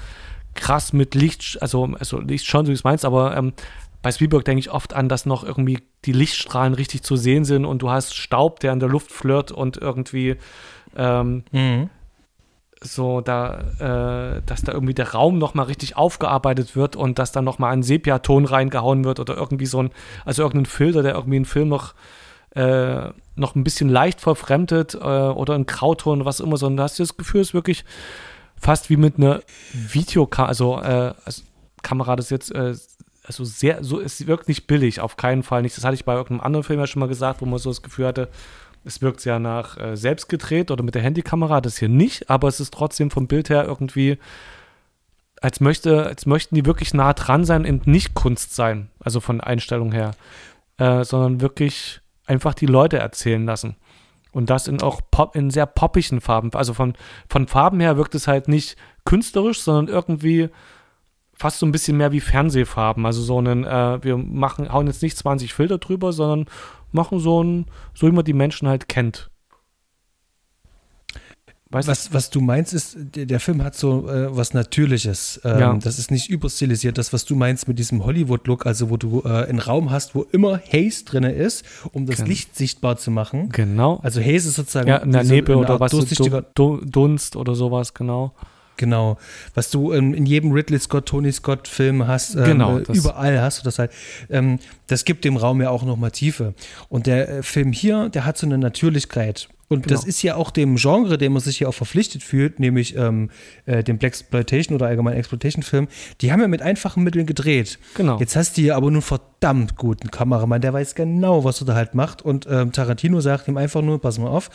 krass mit Licht, also, also Licht schon, so wie es meinst, aber ähm, bei Spielberg denke ich oft an, dass noch irgendwie die Lichtstrahlen richtig zu sehen sind und du hast Staub, der in der Luft flirrt und irgendwie ähm, mhm. so da, äh, dass da irgendwie der Raum nochmal richtig aufgearbeitet wird und dass da nochmal ein Sepiaton reingehauen wird oder irgendwie so ein, also irgendein Filter, der irgendwie einen Film noch äh, noch ein bisschen leicht verfremdet äh, oder ein Grauton oder was immer, sondern da hast du das Gefühl, es ist wirklich fast wie mit einer Videokamera, also, äh, also Kamera, das jetzt äh, also sehr, so, es wirkt nicht billig, auf keinen Fall nicht. Das hatte ich bei irgendeinem anderen Film ja schon mal gesagt, wo man so das Gefühl hatte, es wirkt sehr nach äh, selbst gedreht oder mit der Handykamera, das hier nicht, aber es ist trotzdem vom Bild her irgendwie, als möchte, als möchten die wirklich nah dran sein und nicht Kunst sein, also von Einstellung her, äh, sondern wirklich einfach die Leute erzählen lassen. Und das in auch pop, in sehr poppigen Farben. Also von, von Farben her wirkt es halt nicht künstlerisch, sondern irgendwie fast so ein bisschen mehr wie Fernsehfarben. Also so einen, äh, wir machen, hauen jetzt nicht 20 Filter drüber, sondern machen so ein, so wie man die Menschen halt kennt. Weißt was, was du meinst, ist, der, Film hat so äh, was Natürliches. Ähm, ja. Das ist nicht überstilisiert. Das, was du meinst mit diesem Hollywood-Look, also wo du äh, einen Raum hast, wo immer Haze drin ist, um das genau. Licht sichtbar zu machen. Genau. Also Haze ist sozusagen ja, in der Nebel oder was, so, Dunst oder sowas, genau. Genau. Was du ähm, in jedem Ridley Scott, Tony Scott Film hast, ähm, genau, äh, überall hast du das halt. Ähm, das gibt dem Raum ja auch nochmal Tiefe. Und der äh, Film hier, der hat so eine Natürlichkeit. Und genau. das ist ja auch dem Genre, dem man sich hier auch verpflichtet fühlt, nämlich ähm, äh, dem Black Exploitation oder allgemein Exploitation-Film. Die haben ja mit einfachen Mitteln gedreht. Genau. Jetzt hast du hier aber nun verdammt guten Kameramann, der weiß genau, was er da halt macht. Und ähm, Tarantino sagt ihm einfach nur: Pass mal auf,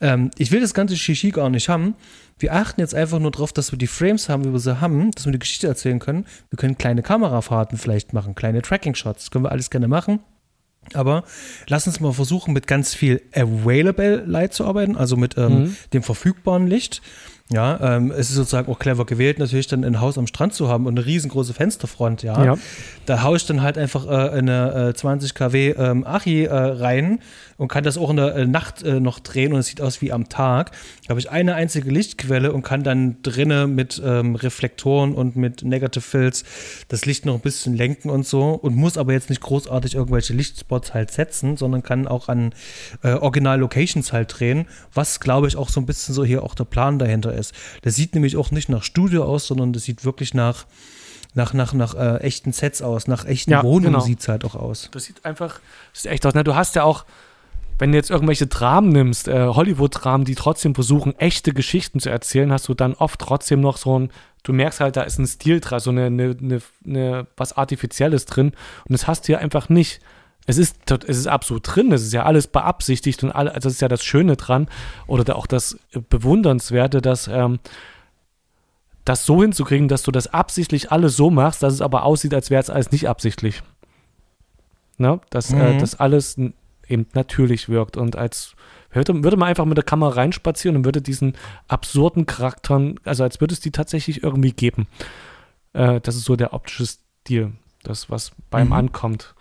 ähm, ich will das ganze Shishi gar nicht haben. Wir achten jetzt einfach nur darauf, dass wir die Frames haben, wie wir sie haben, dass wir die Geschichte erzählen können. Wir können kleine Kamerafahrten vielleicht machen, kleine Tracking-Shots. Das können wir alles gerne machen. Aber lass uns mal versuchen, mit ganz viel Available Light zu arbeiten, also mit ähm, mhm. dem verfügbaren Licht. Ja, ähm, es ist sozusagen auch clever gewählt, natürlich dann ein Haus am Strand zu haben und eine riesengroße Fensterfront, ja. ja. Da haue ich dann halt einfach äh, eine äh, 20 kW ähm, Achi äh, rein und kann das auch in der äh, Nacht äh, noch drehen und es sieht aus wie am Tag. Da habe ich eine einzige Lichtquelle und kann dann drinnen mit ähm, Reflektoren und mit Negative Fills das Licht noch ein bisschen lenken und so und muss aber jetzt nicht großartig irgendwelche Lichtspots halt setzen, sondern kann auch an äh, Original Locations halt drehen, was glaube ich auch so ein bisschen so hier auch der Plan dahinter ist. Das sieht nämlich auch nicht nach Studio aus, sondern das sieht wirklich nach nach, nach, nach äh, echten Sets aus, nach echten ja, Wohnungen genau. sieht es halt auch aus. Das sieht einfach, das sieht echt aus. Ne? Du hast ja auch, wenn du jetzt irgendwelche Dramen nimmst, äh, Hollywood-Dramen, die trotzdem versuchen, echte Geschichten zu erzählen, hast du dann oft trotzdem noch so ein, du merkst halt, da ist ein Stil dran, so eine, eine, eine, eine was Artifizielles drin. Und das hast du ja einfach nicht. Es ist, es ist absolut drin, es ist ja alles beabsichtigt und also das ist ja das Schöne dran oder auch das Bewundernswerte, dass ähm, das so hinzukriegen, dass du das absichtlich alles so machst, dass es aber aussieht, als wäre es alles nicht absichtlich. Ne? Dass äh, mhm. äh, das alles eben natürlich wirkt und als würde, würde man einfach mit der Kamera reinspazieren und würde diesen absurden Charakteren, also als würde es die tatsächlich irgendwie geben. Äh, das ist so der optische Stil, das, was beim mhm. ankommt.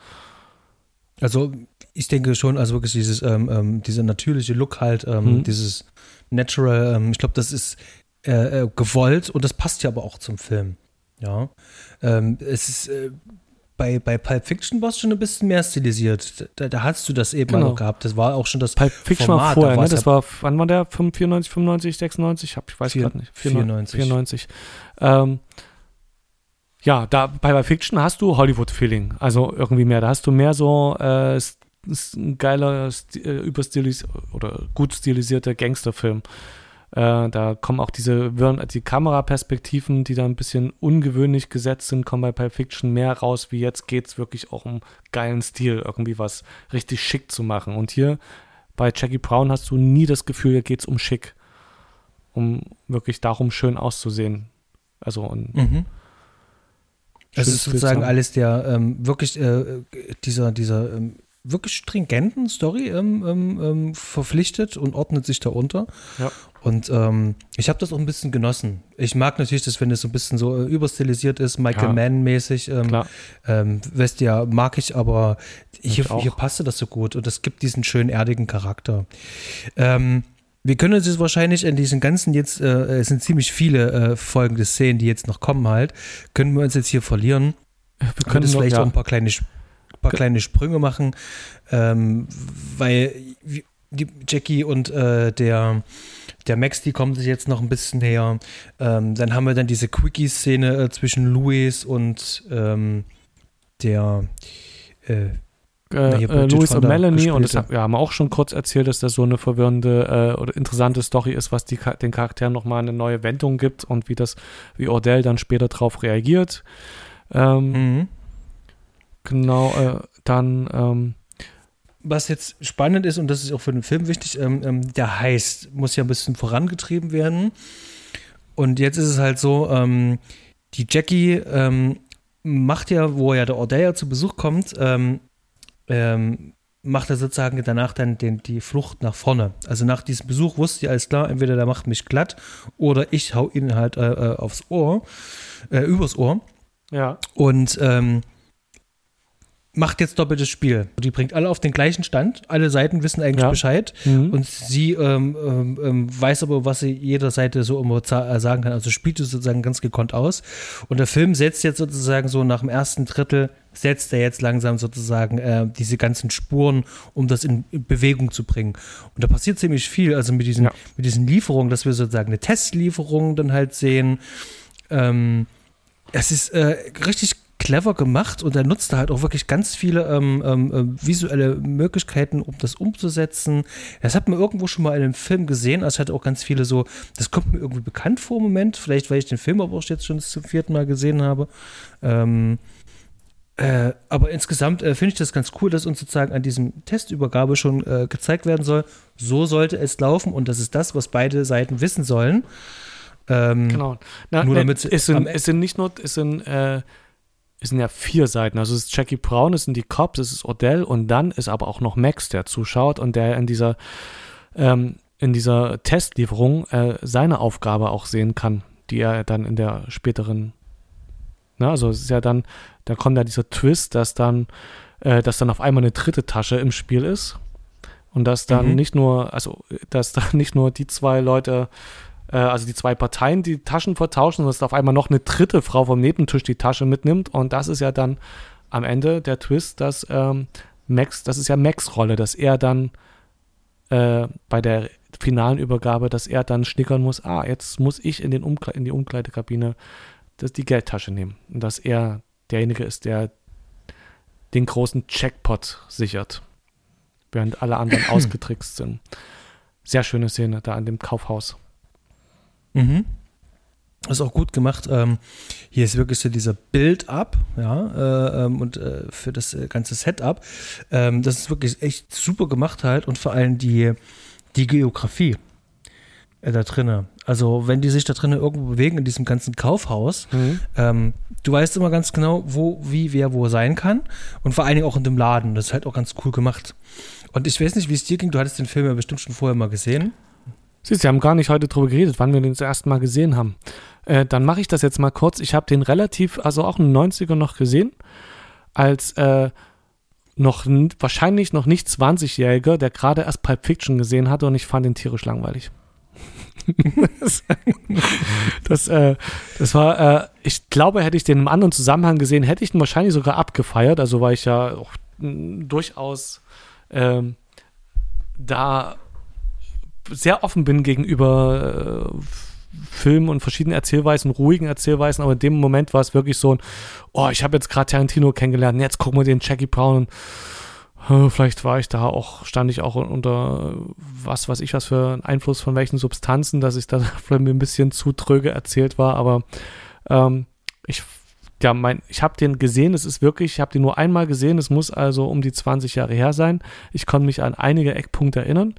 Also ich denke schon, also wirklich dieses, ähm, ähm, dieser natürliche Look halt, ähm, mhm. dieses Natural, ähm, ich glaube, das ist äh, äh, gewollt und das passt ja aber auch zum Film. Ja. Ähm, es ist äh, bei, bei Pulp Fiction war es schon ein bisschen mehr stilisiert. Da, da hast du das eben genau. mal gehabt. Das war auch schon das Pulp Fiction Format. war vorher, da ne? Das war, wann war der? 94, 95, 96? Hab, ich weiß gerade nicht. 94. 94. Ähm, ja, da bei Fiction hast du Hollywood-Feeling. Also irgendwie mehr. Da hast du mehr so äh, geiler, äh, überstilisiert oder gut stilisierter Gangsterfilm. Äh, da kommen auch diese die Kameraperspektiven, die da ein bisschen ungewöhnlich gesetzt sind, kommen bei Pulp Fiction mehr raus, wie jetzt geht es wirklich auch um geilen Stil, irgendwie was richtig schick zu machen. Und hier bei Jackie Brown hast du nie das Gefühl, hier geht es um schick, um wirklich darum, schön auszusehen. Also und mhm. Es ist sozusagen alles der ähm, wirklich äh, dieser, dieser ähm, wirklich stringenten Story ähm, ähm, ähm, verpflichtet und ordnet sich darunter. Ja. Und ähm, ich habe das auch ein bisschen genossen. Ich mag natürlich das, wenn es so ein bisschen so äh, überstilisiert ist, Michael ja. Mann-mäßig. Ähm, ähm, Vestia mag ich, aber hier, hier passte das so gut und das gibt diesen schönen erdigen Charakter. Ähm, wir können uns jetzt wahrscheinlich in diesen ganzen jetzt, äh, es sind ziemlich viele äh, folgende Szenen, die jetzt noch kommen halt, können wir uns jetzt hier verlieren. Wir können es vielleicht ja. auch ein paar kleine paar kleine Sprünge machen, ähm, weil die Jackie und äh, der, der Max, die kommen sich jetzt noch ein bisschen näher. Ähm, dann haben wir dann diese Quickie-Szene äh, zwischen Louis und ähm, der äh, äh, äh Louis und Melanie und das haben wir haben auch schon kurz erzählt, dass das so eine verwirrende äh, oder interessante Story ist, was die, den Charakteren nochmal eine neue Wendung gibt und wie das, wie Ordell dann später darauf reagiert. Ähm, mhm. Genau, äh, dann. Ähm, was jetzt spannend ist, und das ist auch für den Film wichtig, ähm, ähm, der heißt, muss ja ein bisschen vorangetrieben werden. Und jetzt ist es halt so, ähm, die Jackie ähm, macht ja, wo ja der Ordea zu Besuch kommt, ähm, ähm, macht er sozusagen danach dann den, die Flucht nach vorne. Also nach diesem Besuch wusste ich alles klar, entweder der macht mich glatt oder ich hau ihn halt äh, äh aufs Ohr, äh, übers Ohr. Ja. Und ähm, macht jetzt doppeltes Spiel. Die bringt alle auf den gleichen Stand. Alle Seiten wissen eigentlich Ja. Bescheid. Mhm. Und sie ähm, ähm, ähm, weiß aber, was sie jeder Seite so immer äh, sagen kann. Also spielt es sozusagen ganz gekonnt aus. Und der Film setzt jetzt sozusagen so nach dem ersten Drittel, setzt er jetzt langsam sozusagen äh, diese ganzen Spuren, um das in, in Bewegung zu bringen. Und da passiert ziemlich viel. Also mit diesen, Ja. mit diesen Lieferungen, dass wir sozusagen eine Testlieferung dann halt sehen. Ähm, es ist äh, richtig clever gemacht und er nutzt da halt auch wirklich ganz viele ähm, ähm, äh, visuelle Möglichkeiten, um das umzusetzen. Das hat man irgendwo schon mal in einem Film gesehen, also hat auch ganz viele so, das kommt mir irgendwie bekannt vor im Moment, vielleicht weil ich den Film aber auch jetzt schon zum vierten Mal gesehen habe. Ähm, äh, aber insgesamt äh, finde ich das ganz cool, dass uns sozusagen an diesem Testübergabe schon äh, gezeigt werden soll, so sollte es laufen und das ist das, was beide Seiten wissen sollen. Ähm, Genau. Na, Nur damit sie es, sind, es sind nicht nur, es sind, äh, es sind ja vier Seiten. Also es ist Jackie Brown, es sind die Cops, es ist Odell und dann ist aber auch noch Max, der zuschaut und der in dieser, ähm, in dieser Testlieferung äh, seine Aufgabe auch sehen kann, die er dann in der späteren, na, also es ist ja dann, da kommt ja dieser Twist, dass dann, äh, dass dann auf einmal eine dritte Tasche im Spiel ist. Und dass dann Mhm. nicht nur, also dass dann nicht nur die zwei Leute äh, also die zwei Parteien die Taschen vertauschen, sondern dass auf einmal noch eine dritte Frau vom Nebentisch die Tasche mitnimmt. Und das ist ja dann am Ende der Twist, dass ähm, Max, das ist ja Max Rolle, dass er dann äh, bei der finalen Übergabe, dass er dann schnickern muss, ah, jetzt muss ich in, den Umkle in die Umkleidekabine das, die Geldtasche nehmen. Und dass er derjenige ist, der den großen Jackpot sichert, während alle anderen *clears throat* ausgetrickst sind. Sehr schöne Szene da an dem Kaufhaus. Mhm. Ist auch gut gemacht. Ähm, hier ist wirklich so dieser Build-up, ja, äh, ähm, und äh, für das äh, ganze Setup. Ähm, das ist wirklich echt super gemacht halt und vor allem die, die Geografie äh, da drinnen. Also wenn die sich da drinnen irgendwo bewegen in diesem ganzen Kaufhaus, ähm, du weißt immer ganz genau, wo, wie, wer wo sein kann und vor allen Dingen auch in dem Laden. Das ist halt auch ganz cool gemacht. Und ich weiß nicht, wie es dir ging. Du hattest den Film ja bestimmt schon vorher mal gesehen. Siehst wir haben gar nicht heute drüber geredet, wann wir den das erste Mal gesehen haben. Äh, dann mache ich das jetzt mal kurz. Ich habe den relativ, also auch in den 90er noch gesehen, als äh, noch wahrscheinlich noch nicht 20-Jähriger, der gerade erst Pulp Fiction gesehen hatte und ich fand den tierisch langweilig. *laughs* das, äh, das war, äh, ich glaube, hätte ich den im anderen Zusammenhang gesehen, hätte ich ihn wahrscheinlich sogar abgefeiert, also weil ich ja auch mh, durchaus ähm, da sehr offen bin gegenüber äh, Filmen und verschiedenen Erzählweisen, ruhigen Erzählweisen, aber in dem Moment war es wirklich so ein, oh, ich habe jetzt gerade Tarantino kennengelernt, jetzt gucken wir den Jackie Brown und äh, vielleicht war ich da auch, stand ich auch unter äh, was weiß ich was für einen Einfluss von welchen Substanzen, dass ich da *laughs* vielleicht mir ein bisschen zu tröge erzählt war, aber ähm, ich ja, mein, ich habe den gesehen, es ist wirklich, ich habe den nur einmal gesehen, es muss also um die 20 Jahre her sein. Ich konnte mich an einige Eckpunkte erinnern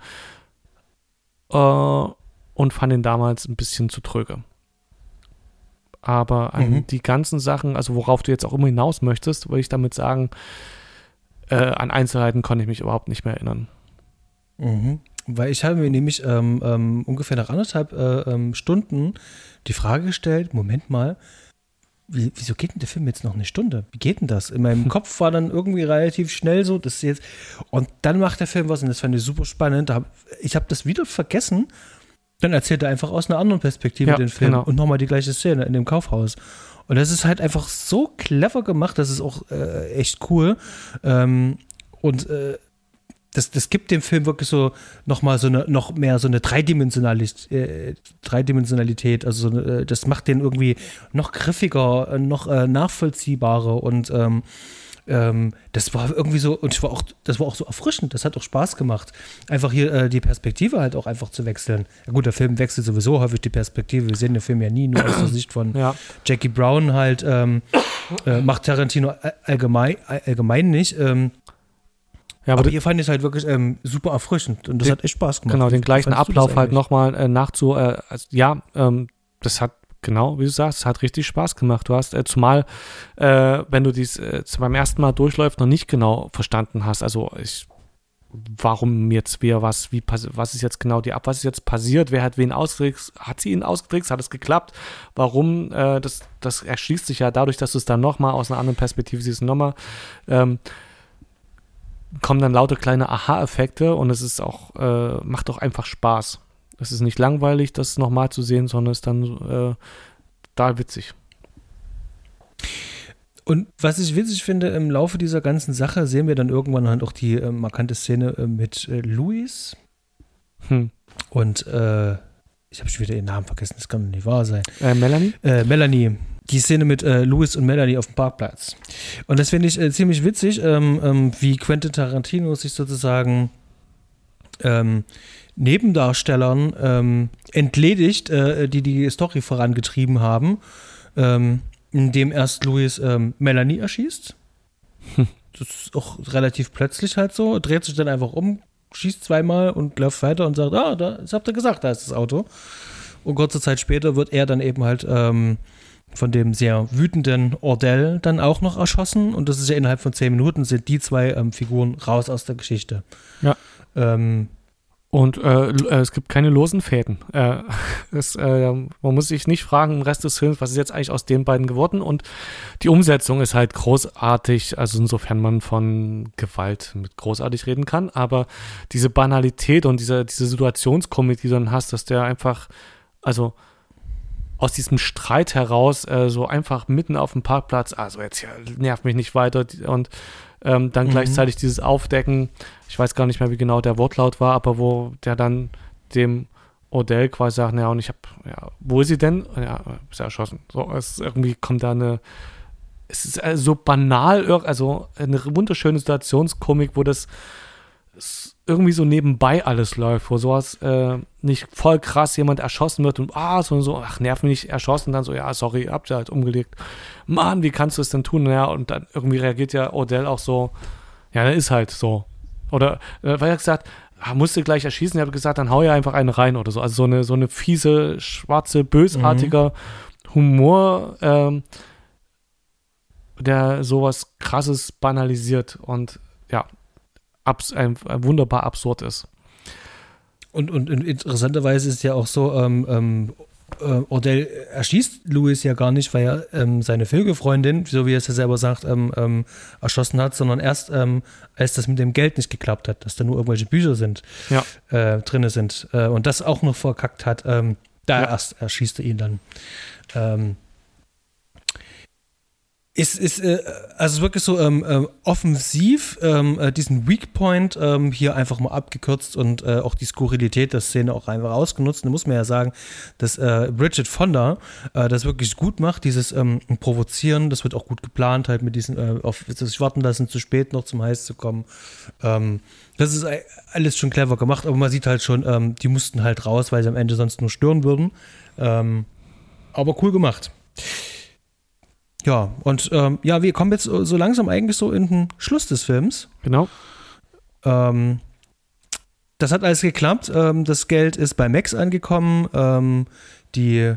und fand ihn damals ein bisschen zu tröge. Aber an Mhm. die ganzen Sachen, also worauf du jetzt auch immer hinaus möchtest, würde ich damit sagen, äh, an Einzelheiten konnte ich mich überhaupt nicht mehr erinnern. Mhm. Weil ich habe mir nämlich ähm, ähm, ungefähr nach anderthalb äh, ähm, Stunden die Frage gestellt, Moment mal, wieso geht denn der Film jetzt noch eine Stunde? Wie geht denn das? In meinem *laughs* Kopf war dann irgendwie relativ schnell so, das jetzt und dann macht der Film was und das fand ich super spannend. Ich habe das wieder vergessen. Dann erzählt er einfach aus einer anderen Perspektive Ja, den Film genau. und nochmal die gleiche Szene in dem Kaufhaus. Und das ist halt einfach so clever gemacht, das ist auch äh, echt cool. Ähm, und äh, das, das gibt dem Film wirklich so nochmal so eine, noch mehr so eine Dreidimensionalität, äh, Dreidimensionalität. Also äh, das macht den irgendwie noch griffiger, äh, noch äh, nachvollziehbarer und ähm, ähm, das war irgendwie so, und ich war auch, das war auch so erfrischend, das hat auch Spaß gemacht. Einfach hier äh, die Perspektive halt auch einfach zu wechseln. Ja gut, der Film wechselt sowieso häufig die Perspektive. Wir sehen den Film ja nie nur aus der Sicht von Ja, Jackie Brown halt, ähm, äh, macht Tarantino all- allgemein, all- allgemein nicht. Ähm, ja aber, aber hier fand es halt wirklich ähm, super erfrischend und das Den- hat echt Spaß gemacht. genau, den gleichen Ablauf halt nochmal äh, nachzu, äh, also, ja, ähm, das hat genau, wie du sagst, hat richtig Spaß gemacht. Du hast, äh, zumal, äh, wenn du dies äh, beim ersten Mal durchläufst, noch nicht genau verstanden hast. Also ich warum jetzt wer was, wie was ist jetzt genau die ab, was ist jetzt passiert, wer hat wen ausgetrickst, hat sie ihn ausgetrickst, hat es geklappt, warum, äh, das, das erschließt sich ja dadurch, dass du es dann nochmal aus einer anderen Perspektive siehst, nochmal, ähm, kommen dann lauter kleine Aha-Effekte und es ist auch, äh, macht auch einfach Spaß. Es ist nicht langweilig, das nochmal zu sehen, sondern es ist dann äh, total witzig. Und was ich witzig finde, im Laufe dieser ganzen Sache sehen wir dann irgendwann halt auch die äh, markante Szene äh, mit äh, Luis. Hm. Und äh, ich habe schon wieder ihren Namen vergessen, das kann nicht wahr sein. Äh, Melanie? Äh, Melanie. Die Szene mit Louis und Melanie auf dem Parkplatz. Und das finde ich ziemlich witzig, ähm, ähm, wie Quentin Tarantino sich sozusagen ähm, Nebendarstellern ähm, entledigt, die die Story vorangetrieben haben. Ähm, in dem erst Louis ähm, Melanie erschießt. Hm. Das ist auch relativ plötzlich halt so. Dreht sich dann einfach um, schießt zweimal und läuft weiter und sagt, ah, da, das habt ihr gesagt, da ist das Auto. Und kurze Zeit später wird er dann eben halt ähm, von dem sehr wütenden Ordell dann auch noch erschossen. Und das ist ja innerhalb von zehn Minuten sind die zwei ähm, Figuren raus aus der Geschichte. Ja. Ähm, und äh, äh, es gibt keine losen Fäden. Äh, *laughs* es, äh, man muss sich nicht fragen im Rest des Films, was ist jetzt eigentlich aus den beiden geworden. Und die Umsetzung ist halt großartig, also insofern man von Gewalt mit großartig reden kann. Aber diese Banalität und diese, diese Situationskomik, die du dann hast, dass der einfach, also aus diesem Streit heraus äh, so einfach mitten auf dem Parkplatz, also jetzt ja, nervt mich nicht weiter und ähm, dann mhm. gleichzeitig dieses Aufdecken, ich weiß gar nicht mehr, wie genau der Wortlaut war, aber wo der dann dem Odell quasi sagt, naja, und ich habe, ja, wo ist sie denn? Ja, ist erschossen. So, es irgendwie kommt da eine, es ist äh, so banal, also eine wunderschöne Situationskomik, wo das irgendwie so nebenbei alles läuft, wo sowas äh, nicht voll krass jemand erschossen wird und ah, sondern so, ach, nerv mich nicht erschossen, dann so, ja, sorry, habt ihr halt umgelegt. Mann, wie kannst du es denn tun? Ja, und dann irgendwie reagiert ja Odell auch so, ja, der ist halt so. Oder, äh, weil er gesagt, ah, musste gleich erschießen, ich habe gesagt, dann hau ja einfach einen rein oder so. Also so eine, so eine fiese, schwarze, bösartiger mhm. Humor, ähm, der sowas krasses banalisiert und ja, abs ein, ein wunderbar absurd ist. Und, und, und interessanterweise ist es ja auch so, ähm, ähm, äh, Ordell erschießt Louis ja gar nicht, weil er ähm, seine Vögelfreundin, so wie er es ja selber sagt, ähm, ähm, erschossen hat, sondern erst, ähm, als das mit dem Geld nicht geklappt hat, dass da nur irgendwelche Bücher sind, ja. äh, drin sind äh, und das auch noch verkackt hat, ähm, da ja. erst erschießt er ihn dann. Ähm, ist, äh, also wirklich so ähm, äh, offensiv ähm, äh, diesen Weakpoint ähm, hier einfach mal abgekürzt und äh, auch die Skurrilität der Szene auch einfach ausgenutzt. Da muss man ja sagen, dass äh, Bridget Fonda äh, das wirklich gut macht, dieses ähm, Provozieren, das wird auch gut geplant, halt mit diesen, auf sich warten lassen, zu spät noch zum Heiß zu kommen. Ähm, das ist alles schon clever gemacht, aber man sieht halt schon, ähm, die mussten halt raus, weil sie am Ende sonst nur stören würden. Aber cool gemacht. Ja, und ähm, ja, wir kommen jetzt so langsam eigentlich so in den Schluss des Films. Genau. Ähm, das hat alles geklappt. Ähm, das Geld ist bei Max angekommen. Ähm, die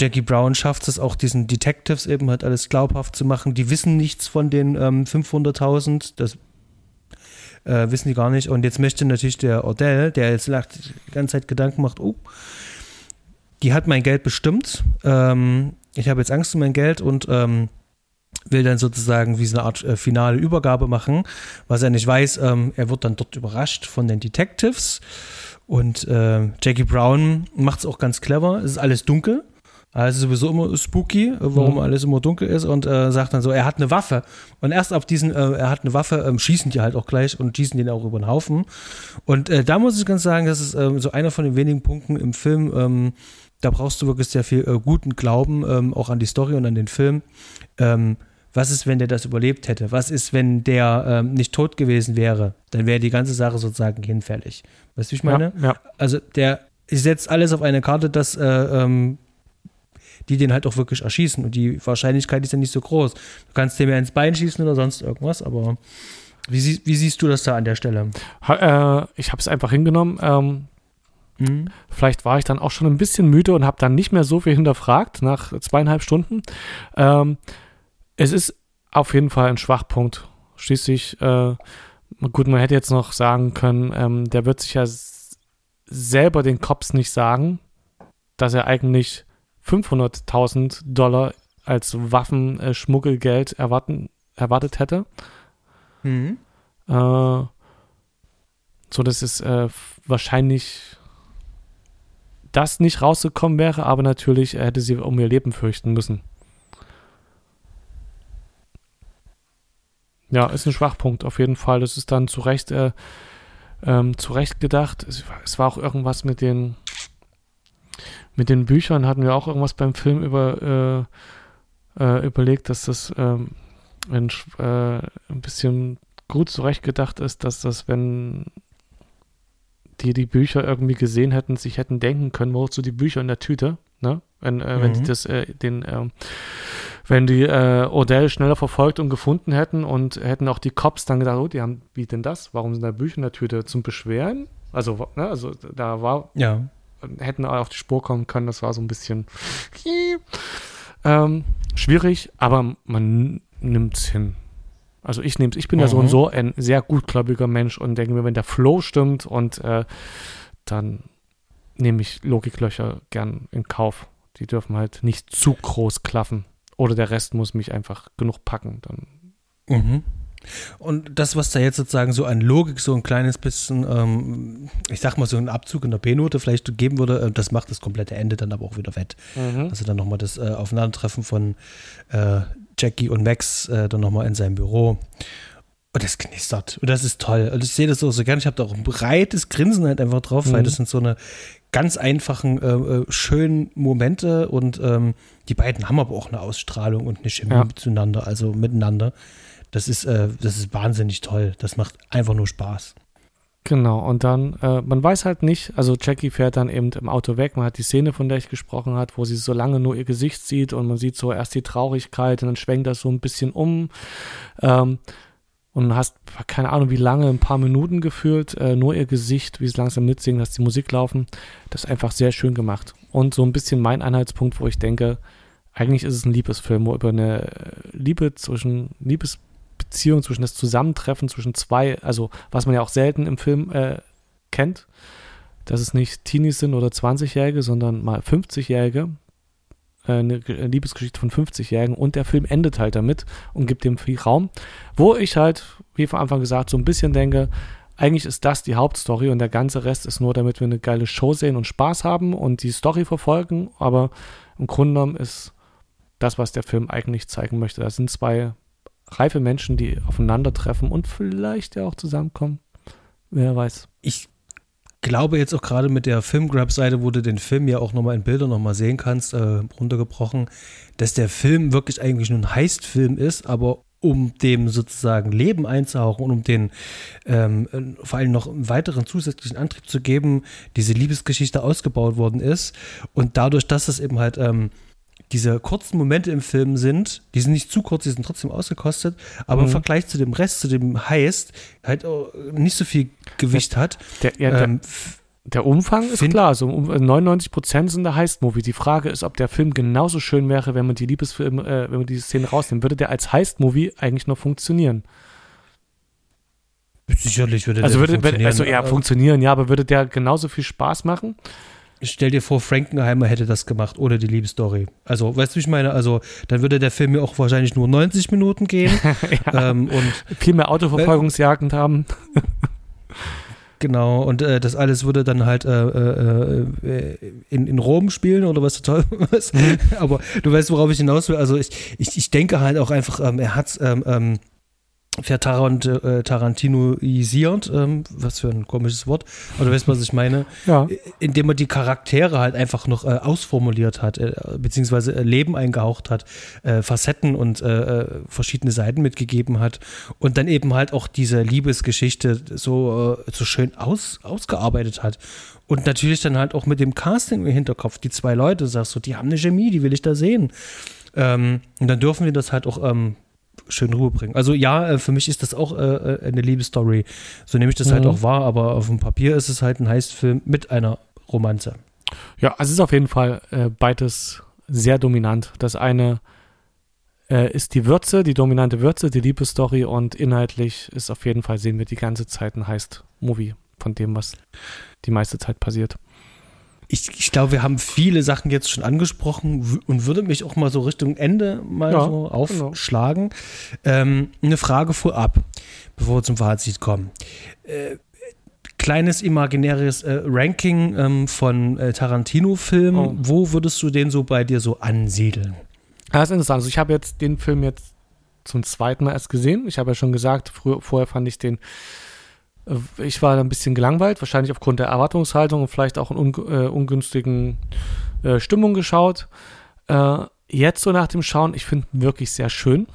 Jackie Brown schafft es auch, diesen Detectives eben halt alles glaubhaft zu machen. Die wissen nichts von den ähm, 500.000. Das äh, wissen die gar nicht. Und jetzt möchte natürlich der Odell, der jetzt die ganze Zeit Gedanken macht, oh, die hat mein Geld bestimmt. Ähm, ich habe jetzt Angst um mein Geld und ähm, will dann sozusagen wie so eine Art äh, finale Übergabe machen, was er nicht weiß. Ähm, er wird dann dort überrascht von den Detectives und äh, Jackie Brown macht es auch ganz clever. Es ist alles dunkel. Also sowieso immer spooky, warum mhm. alles immer dunkel ist und äh, sagt dann so, er hat eine Waffe. Und erst ab diesen, äh, er hat eine Waffe, ähm, schießen die halt auch gleich und schießen den auch über den Haufen. Und äh, da muss ich ganz sagen, das ist ähm, so einer von den wenigen Punkten im Film, ähm, da brauchst du wirklich sehr viel äh, guten Glauben, ähm, auch an die Story und an den Film. Ähm, was ist, wenn der das überlebt hätte? Was ist, wenn der ähm, nicht tot gewesen wäre? Dann wäre die ganze Sache sozusagen hinfällig. Weißt du, wie ich meine? Ja, ja. Also der setzt alles auf eine Karte, dass äh, ähm, die den halt auch wirklich erschießen. Und die Wahrscheinlichkeit ist ja nicht so groß. Du kannst dem ja ins Bein schießen oder sonst irgendwas, aber wie, sie, wie siehst du das da an der Stelle? Ha, äh, ich habe es einfach hingenommen. Ähm, Mhm. Vielleicht war ich dann auch schon ein bisschen müde und habe dann nicht mehr so viel hinterfragt nach zweieinhalb Stunden. Ähm, es ist auf jeden Fall ein Schwachpunkt. Schließlich, äh, gut, man hätte jetzt noch sagen können, ähm, der wird sich ja selber den Cops nicht sagen, dass er eigentlich 500.000 Dollar als Waffenschmuggelgeld erwarten, erwartet hätte. Mhm. Äh, so dass es äh, wahrscheinlich das nicht rausgekommen wäre, aber natürlich hätte sie um ihr Leben fürchten müssen. Ja, ist ein Schwachpunkt auf jeden Fall. Das ist dann zu Recht, äh, ähm, zu Recht gedacht. Es, es, war auch irgendwas mit den mit den Büchern hatten wir auch irgendwas beim Film über äh, äh, überlegt, dass das ähm, ein, äh, ein bisschen gut zurechtgedacht ist, dass das, wenn die die Bücher irgendwie gesehen hätten, sich hätten denken können, wozu die Bücher in der Tüte, ne? Wenn, äh, mhm. wenn die das, äh, den, äh, wenn die äh, Odell schneller verfolgt und gefunden hätten und hätten auch die Cops dann gedacht, oh, die haben, wie denn das? Warum sind da Bücher in der Tüte? Zum Beschweren? Also, ne, also da war, ja. hätten auf die Spur kommen können, das war so ein bisschen *laughs* ähm, schwierig, aber man nimmt es hin. Also ich nehme ich bin mhm. ja so und mhm. so ein sehr gutgläubiger Mensch und denke mir, wenn der Flow stimmt und äh, dann nehme ich Logiklöcher gern in Kauf. Die dürfen halt nicht zu groß klaffen. Oder der Rest muss mich einfach genug packen. Dann. Mhm. Und das, was da jetzt sozusagen so an Logik so ein kleines bisschen, ähm, ich sag mal so einen Abzug in der B-Note vielleicht geben würde, äh, das macht das komplette Ende dann aber auch wieder wett. Mhm. Also dann nochmal das äh, Aufeinandertreffen von äh, Jackie und Max äh, dann nochmal in seinem Büro. Und das knistert. Und das ist toll. Und ich sehe das auch so gerne. Ich habe da auch ein breites Grinsen halt einfach drauf, mhm. weil das sind so eine ganz einfachen, äh, äh, schönen Momente und ähm, die beiden haben aber auch eine Ausstrahlung und eine Chemie ja. zueinander, also miteinander. Das ist, äh, das ist wahnsinnig toll. Das macht einfach nur Spaß. Genau, und dann, äh, man weiß halt nicht, also Jackie fährt dann eben im Auto weg, man hat die Szene, von der ich gesprochen habe, wo sie so lange nur ihr Gesicht sieht und man sieht so erst die Traurigkeit und dann schwenkt das so ein bisschen um ähm, und hast, keine Ahnung, wie lange, ein paar Minuten gefühlt, äh, nur ihr Gesicht, wie es langsam mitsingen, dass die Musik laufen, das ist einfach sehr schön gemacht. Und so ein bisschen mein Anhaltspunkt, wo ich denke, eigentlich ist es ein Liebesfilm, wo über eine Liebe zwischen, Liebes Beziehung, zwischen das Zusammentreffen zwischen zwei, also was man ja auch selten im Film äh, kennt, dass es nicht Teenies sind oder 20-Jährige, sondern mal 50-Jährige, äh, eine Liebesgeschichte von 50-Jährigen und der Film endet halt damit und gibt dem viel Raum, wo ich halt, wie von Anfang gesagt, so ein bisschen denke, eigentlich ist das die Hauptstory und der ganze Rest ist nur, damit wir eine geile Show sehen und Spaß haben und die Story verfolgen, aber im Grunde genommen ist das, was der Film eigentlich zeigen möchte. Das sind zwei reife Menschen, die aufeinandertreffen und vielleicht ja auch zusammenkommen. Wer weiß. Ich glaube jetzt auch gerade mit der Filmgrab-Seite, wo du den Film ja auch nochmal in Bildern nochmal sehen kannst, äh, runtergebrochen, dass der Film wirklich eigentlich nur ein Heist-Film ist, aber um dem sozusagen Leben einzuhauchen und um den ähm, vor allem noch einen weiteren zusätzlichen Antrieb zu geben, diese Liebesgeschichte ausgebaut worden ist. Und dadurch, dass es eben halt ähm, diese kurzen Momente im Film sind, die sind nicht zu kurz, die sind trotzdem ausgekostet, aber mhm. im Vergleich zu dem Rest, zu dem Heist, halt nicht so viel Gewicht hat. Der, ja, ähm, der, Umfang ist klar, so 99 Prozent sind der Heist-Movie. Die Frage ist, ob der Film genauso schön wäre, wenn man die Liebesfilme, äh, wenn man die Szene rausnimmt. Würde der als Heist-Movie eigentlich noch funktionieren? Sicherlich würde also der würde, funktionieren. Also ja, funktionieren, ja, aber würde der genauso viel Spaß machen? Stell dir vor, Frankenheimer hätte das gemacht ohne die Liebesstory. Also, weißt du, wie ich meine? Also, dann würde der Film ja auch wahrscheinlich nur 90 Minuten gehen. *laughs* ja. ähm, und viel mehr Autoverfolgungsjagden haben. Genau, und äh, das alles würde dann halt äh, äh, äh in, in Rom spielen oder was toll *laughs* was. Mhm. Aber du weißt, worauf ich hinaus will. Also ich, ich, ich denke halt auch einfach, ähm, er hat ähm, ähm, vertarant, äh, Tarantinoisiert, ähm, was für ein komisches Wort, aber du weißt, was ich meine, ja. indem er die Charaktere halt einfach noch äh, ausformuliert hat, äh, beziehungsweise äh, Leben eingehaucht hat, äh, Facetten und äh, verschiedene Seiten mitgegeben hat und dann eben halt auch diese Liebesgeschichte so, so schön aus, ausgearbeitet hat. Und natürlich dann halt auch mit dem Casting im Hinterkopf, die zwei Leute, sagst du, die haben eine Chemie, die will ich da sehen. Ähm, und dann dürfen wir das halt auch ähm, schön rüberbringen. Also ja, äh, für mich ist das auch äh, äh, eine Liebesstory. So nehme ich das halt mhm. halt auch wahr, aber auf dem Papier ist es halt ein Heistfilm mit einer Romanze. Ja, also es ist auf jeden Fall äh, beides sehr dominant. Das eine äh, ist die Würze, die dominante Würze, die Liebesstory und inhaltlich ist auf jeden Fall, sehen wir die ganze Zeit ein Heist-Movie von dem, was die meiste Zeit passiert. Ich, ich glaube, wir haben viele Sachen jetzt schon angesprochen und würde mich auch mal so Richtung Ende mal ja, so genau. aufschlagen. Genau. Ähm, eine Frage vorab, bevor wir zum Fazit kommen. Äh, kleines imaginäres äh, Ranking ähm, von äh, Tarantino-Filmen. Oh. Wo würdest du den so bei dir so ansiedeln? Das ist interessant. Also ich habe jetzt den Film jetzt zum zweiten Mal erst gesehen. Ich habe ja schon gesagt, früher, vorher fand ich den ich war ein bisschen gelangweilt, wahrscheinlich aufgrund der Erwartungshaltung und vielleicht auch in un, äh, ungünstigen äh, Stimmung geschaut. Äh, jetzt so nach dem Schauen, ich finde ihn wirklich sehr schön.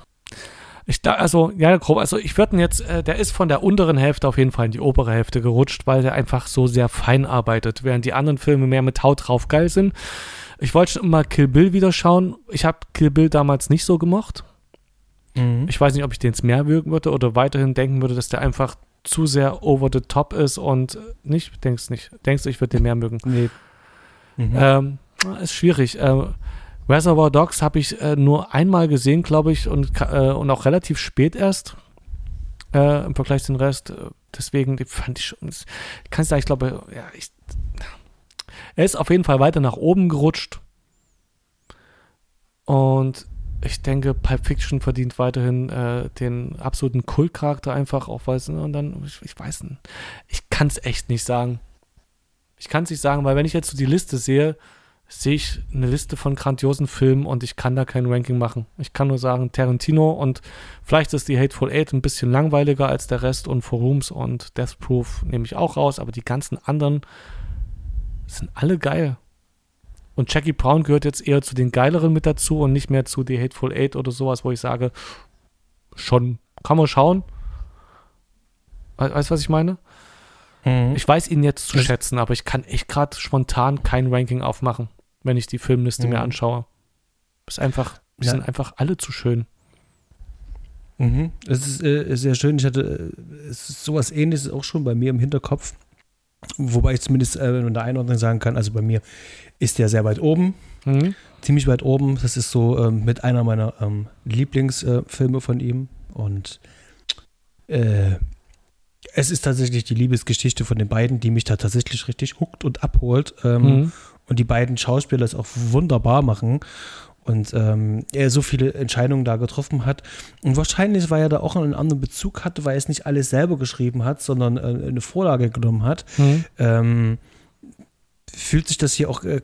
Ich da, also, ja, grob, also ich würde jetzt, äh, der ist von der unteren Hälfte auf jeden Fall in die obere Hälfte gerutscht, weil der einfach so sehr fein arbeitet, während die anderen Filme mehr mit Haut drauf geil sind. Ich wollte schon immer Kill Bill wieder schauen. Ich habe Kill Bill damals nicht so gemocht. Mhm. Ich weiß nicht, ob ich den jetzt mehr wirken würde oder weiterhin denken würde, dass der einfach zu sehr over the top ist und nicht, denkst nicht, denkst du, ich würde den mehr mögen? Nee. Mhm. Ähm, ist schwierig. Äh, Reservoir Dogs habe ich äh, nur einmal gesehen, glaube ich, und, äh, und auch relativ spät erst äh, im Vergleich zu den Rest. Deswegen die fand ich schon. Kannst du, ich glaube, ja, ich, er ist auf jeden Fall weiter nach oben gerutscht. Und ich denke, Pulp Fiction verdient weiterhin äh, den absoluten Kultcharakter einfach, auch weil es, ne, und dann, ich, ich weiß nicht, ich kann es echt nicht sagen. Ich kann es nicht sagen, weil wenn ich jetzt so die Liste sehe, sehe ich eine Liste von grandiosen Filmen und ich kann da kein Ranking machen. Ich kann nur sagen, Tarantino und vielleicht ist die Hateful Eight ein bisschen langweiliger als der Rest und For Rooms und Death Proof nehme ich auch raus, aber die ganzen anderen sind alle geil. Und Jackie Brown gehört jetzt eher zu den geileren mit dazu und nicht mehr zu The Hateful Eight oder sowas, wo ich sage, schon, kann man schauen. Weißt du, was ich meine? Mhm. Ich weiß ihn jetzt zu das schätzen, aber ich kann echt gerade spontan kein Ranking aufmachen, wenn ich die Filmliste mhm. mir anschaue. ist einfach, die ja. sind einfach alle zu schön. Mhm. Es ist äh, sehr schön. Ich hatte äh, es ist sowas ähnliches auch schon bei mir im Hinterkopf. Wobei ich zumindest äh, in der Einordnung sagen kann, also bei mir ist der sehr weit oben. Mhm. Ziemlich weit oben. Das ist so ähm, mit einer meiner ähm, Lieblingsfilme äh, von ihm. Und äh, es ist tatsächlich die Liebesgeschichte von den beiden, die mich da tatsächlich richtig huckt und abholt. Ähm, mhm. Und die beiden Schauspieler es auch wunderbar machen und ähm, er so viele Entscheidungen da getroffen hat. Und wahrscheinlich, weil er da auch einen anderen Bezug hatte, weil er es nicht alles selber geschrieben hat, sondern äh, eine Vorlage genommen hat, mhm. ähm, fühlt sich das hier auch äh,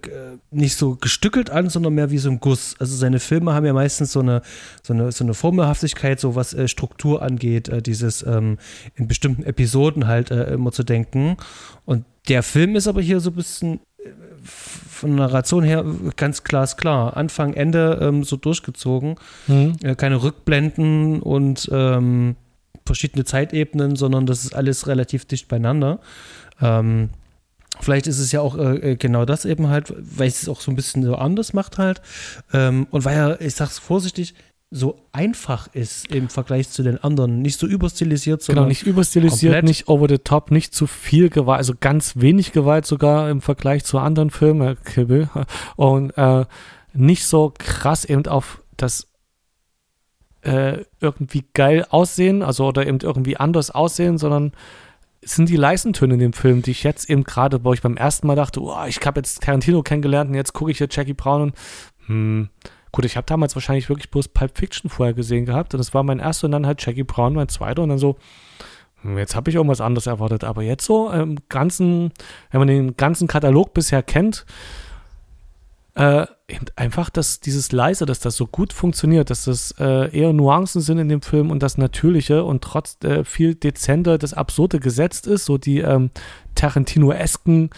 nicht so gestückelt an, sondern mehr wie so ein Guss. Also seine Filme haben ja meistens so eine, so eine, so eine Formelhaftigkeit, so was äh, Struktur angeht, äh, dieses ähm, in bestimmten Episoden halt äh, immer zu denken. Und der Film ist aber hier so ein bisschen äh, von der Narration her ganz klar. Anfang, Ende ähm, so durchgezogen. Mhm. Äh, keine Rückblenden und ähm, verschiedene Zeitebenen, sondern das ist alles relativ dicht beieinander. Ähm, Vielleicht ist es ja auch äh, äh, genau das eben halt, weil es es auch so ein bisschen so anders macht halt. Ähm, und weil er, ich sag's vorsichtig, so einfach ist im Vergleich zu den anderen. Nicht so überstilisiert, sondern. Genau, nicht überstilisiert, komplett. nicht over the top, nicht zu viel Gewalt, also ganz wenig Gewalt sogar im Vergleich zu anderen Filmen, äh, Kibbel. *laughs* Und äh, nicht so krass eben auf das äh, irgendwie geil aussehen, also oder eben irgendwie anders aussehen, sondern sind die leisen Töne in dem Film, die ich jetzt eben gerade, wo ich beim ersten Mal dachte, oh, ich habe jetzt Tarantino kennengelernt und jetzt gucke ich hier Jackie Brown und hm, gut, ich habe damals wahrscheinlich wirklich bloß Pulp Fiction vorher gesehen gehabt und das war mein erster und dann halt Jackie Brown mein zweiter und dann so, hm, jetzt habe ich irgendwas anderes erwartet, aber jetzt so im ganzen, wenn man den ganzen Katalog bisher kennt, äh, einfach, dass dieses Leise, dass das so gut funktioniert, dass das äh, eher Nuancen sind in dem Film und das Natürliche und trotz äh, viel dezenter das Absurde gesetzt ist, so die ähm, Tarantino-esken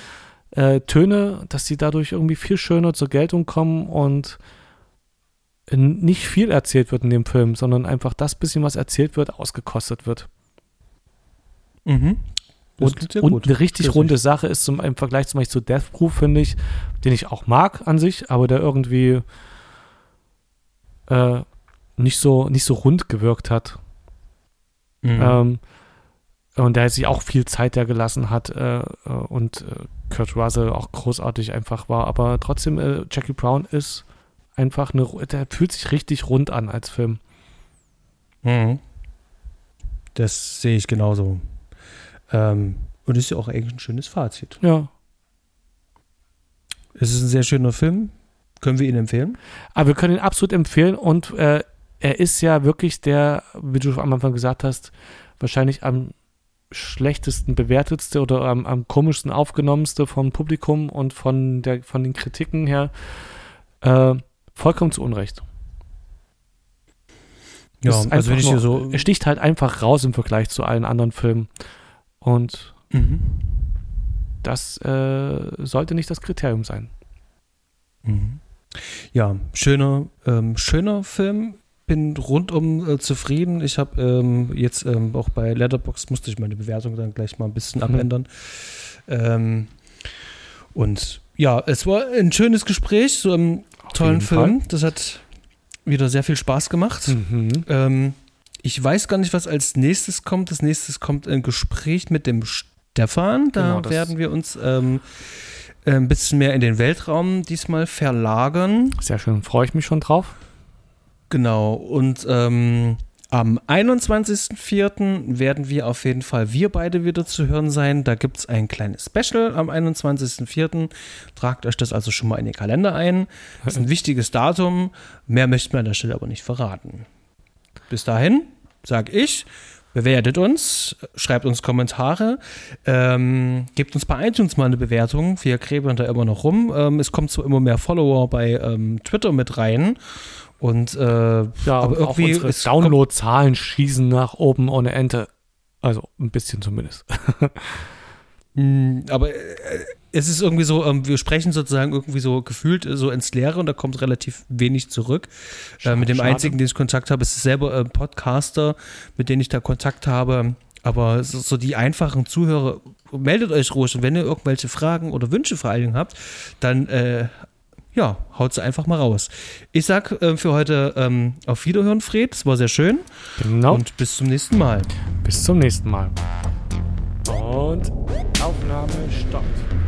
äh, Töne, dass sie dadurch irgendwie viel schöner zur Geltung kommen und nicht viel erzählt wird in dem Film, sondern einfach das bisschen, was erzählt wird, ausgekostet wird. Mhm. Und, und eine richtig runde Sache ist zum, im Vergleich zum Beispiel zu Death Proof, finde ich, den ich auch mag an sich, aber der irgendwie äh, nicht, so, nicht so rund gewirkt hat. Mhm. Ähm, und der sich auch viel Zeit ja gelassen hat äh, äh, und äh, Kurt Russell auch großartig einfach war. Aber trotzdem, äh, Jackie Brown ist einfach eine, der fühlt sich richtig rund an als Film. Mhm. Das sehe ich genauso. Ähm, und ist ja auch eigentlich ein schönes Fazit. Ja. Es ist ein sehr schöner Film. Können wir ihn empfehlen? Aber wir können ihn absolut empfehlen und äh, er ist ja wirklich der, wie du am Anfang gesagt hast, wahrscheinlich am schlechtesten bewertetste oder am, am komischsten aufgenommenste vom Publikum und von, der, von den Kritiken her äh, vollkommen zu Unrecht. Ja, also wenn ich hier so. Er sticht halt einfach raus im Vergleich zu allen anderen Filmen. Und mhm. das äh, sollte nicht das Kriterium sein. Mhm. Ja, schöner, ähm, schöner Film bin rundum äh, zufrieden. Ich habe ähm, jetzt ähm, auch bei Letterbox musste ich meine Bewertung dann gleich mal ein bisschen mhm. abändern. Ähm, und ja, es war ein schönes Gespräch, so Auf tollen Film. Fall. Das hat wieder sehr viel Spaß gemacht. Mhm. Ähm, ich weiß gar nicht, was als nächstes kommt. Das nächste kommt ein Gespräch mit dem Stefan. Da genau, werden wir uns ähm, ein bisschen mehr in den Weltraum diesmal verlagern. Sehr schön, freue ich mich schon drauf. Genau, und ähm, am 21.04. werden wir auf jeden Fall wir beide wieder zu hören sein. Da gibt es ein kleines Special am 21.04. Tragt euch das also schon mal in den Kalender ein. Das ist ein *laughs* wichtiges Datum. Mehr möchten wir an der Stelle aber nicht verraten. Bis dahin, sage ich, bewertet uns, schreibt uns Kommentare, ähm, gebt uns bei iTunes mal eine Bewertung. Wir gräbern da immer noch rum. Ähm, es kommt so immer mehr Follower bei ähm, Twitter mit rein. Und äh, ja, aber irgendwie unsere Download-Zahlen schießen nach oben ohne Ente. Also ein bisschen zumindest. Mm, *laughs* aber äh, es ist irgendwie so, ähm, wir sprechen sozusagen irgendwie so gefühlt äh, so ins Leere und da kommt relativ wenig zurück. Schade, äh, mit dem schade. einzigen, den ich Kontakt habe, ist selber ein Podcaster, mit dem ich da Kontakt habe. Aber so, so die einfachen Zuhörer, meldet euch ruhig und wenn ihr irgendwelche Fragen oder Wünsche vor allen Dingen habt, dann äh, ja, haut sie einfach mal raus. Ich sag äh, für heute ähm, auf Wiederhören, Fred. Es war sehr schön. Genau. Und bis zum nächsten Mal. Bis zum nächsten Mal. Und Aufnahme stoppt.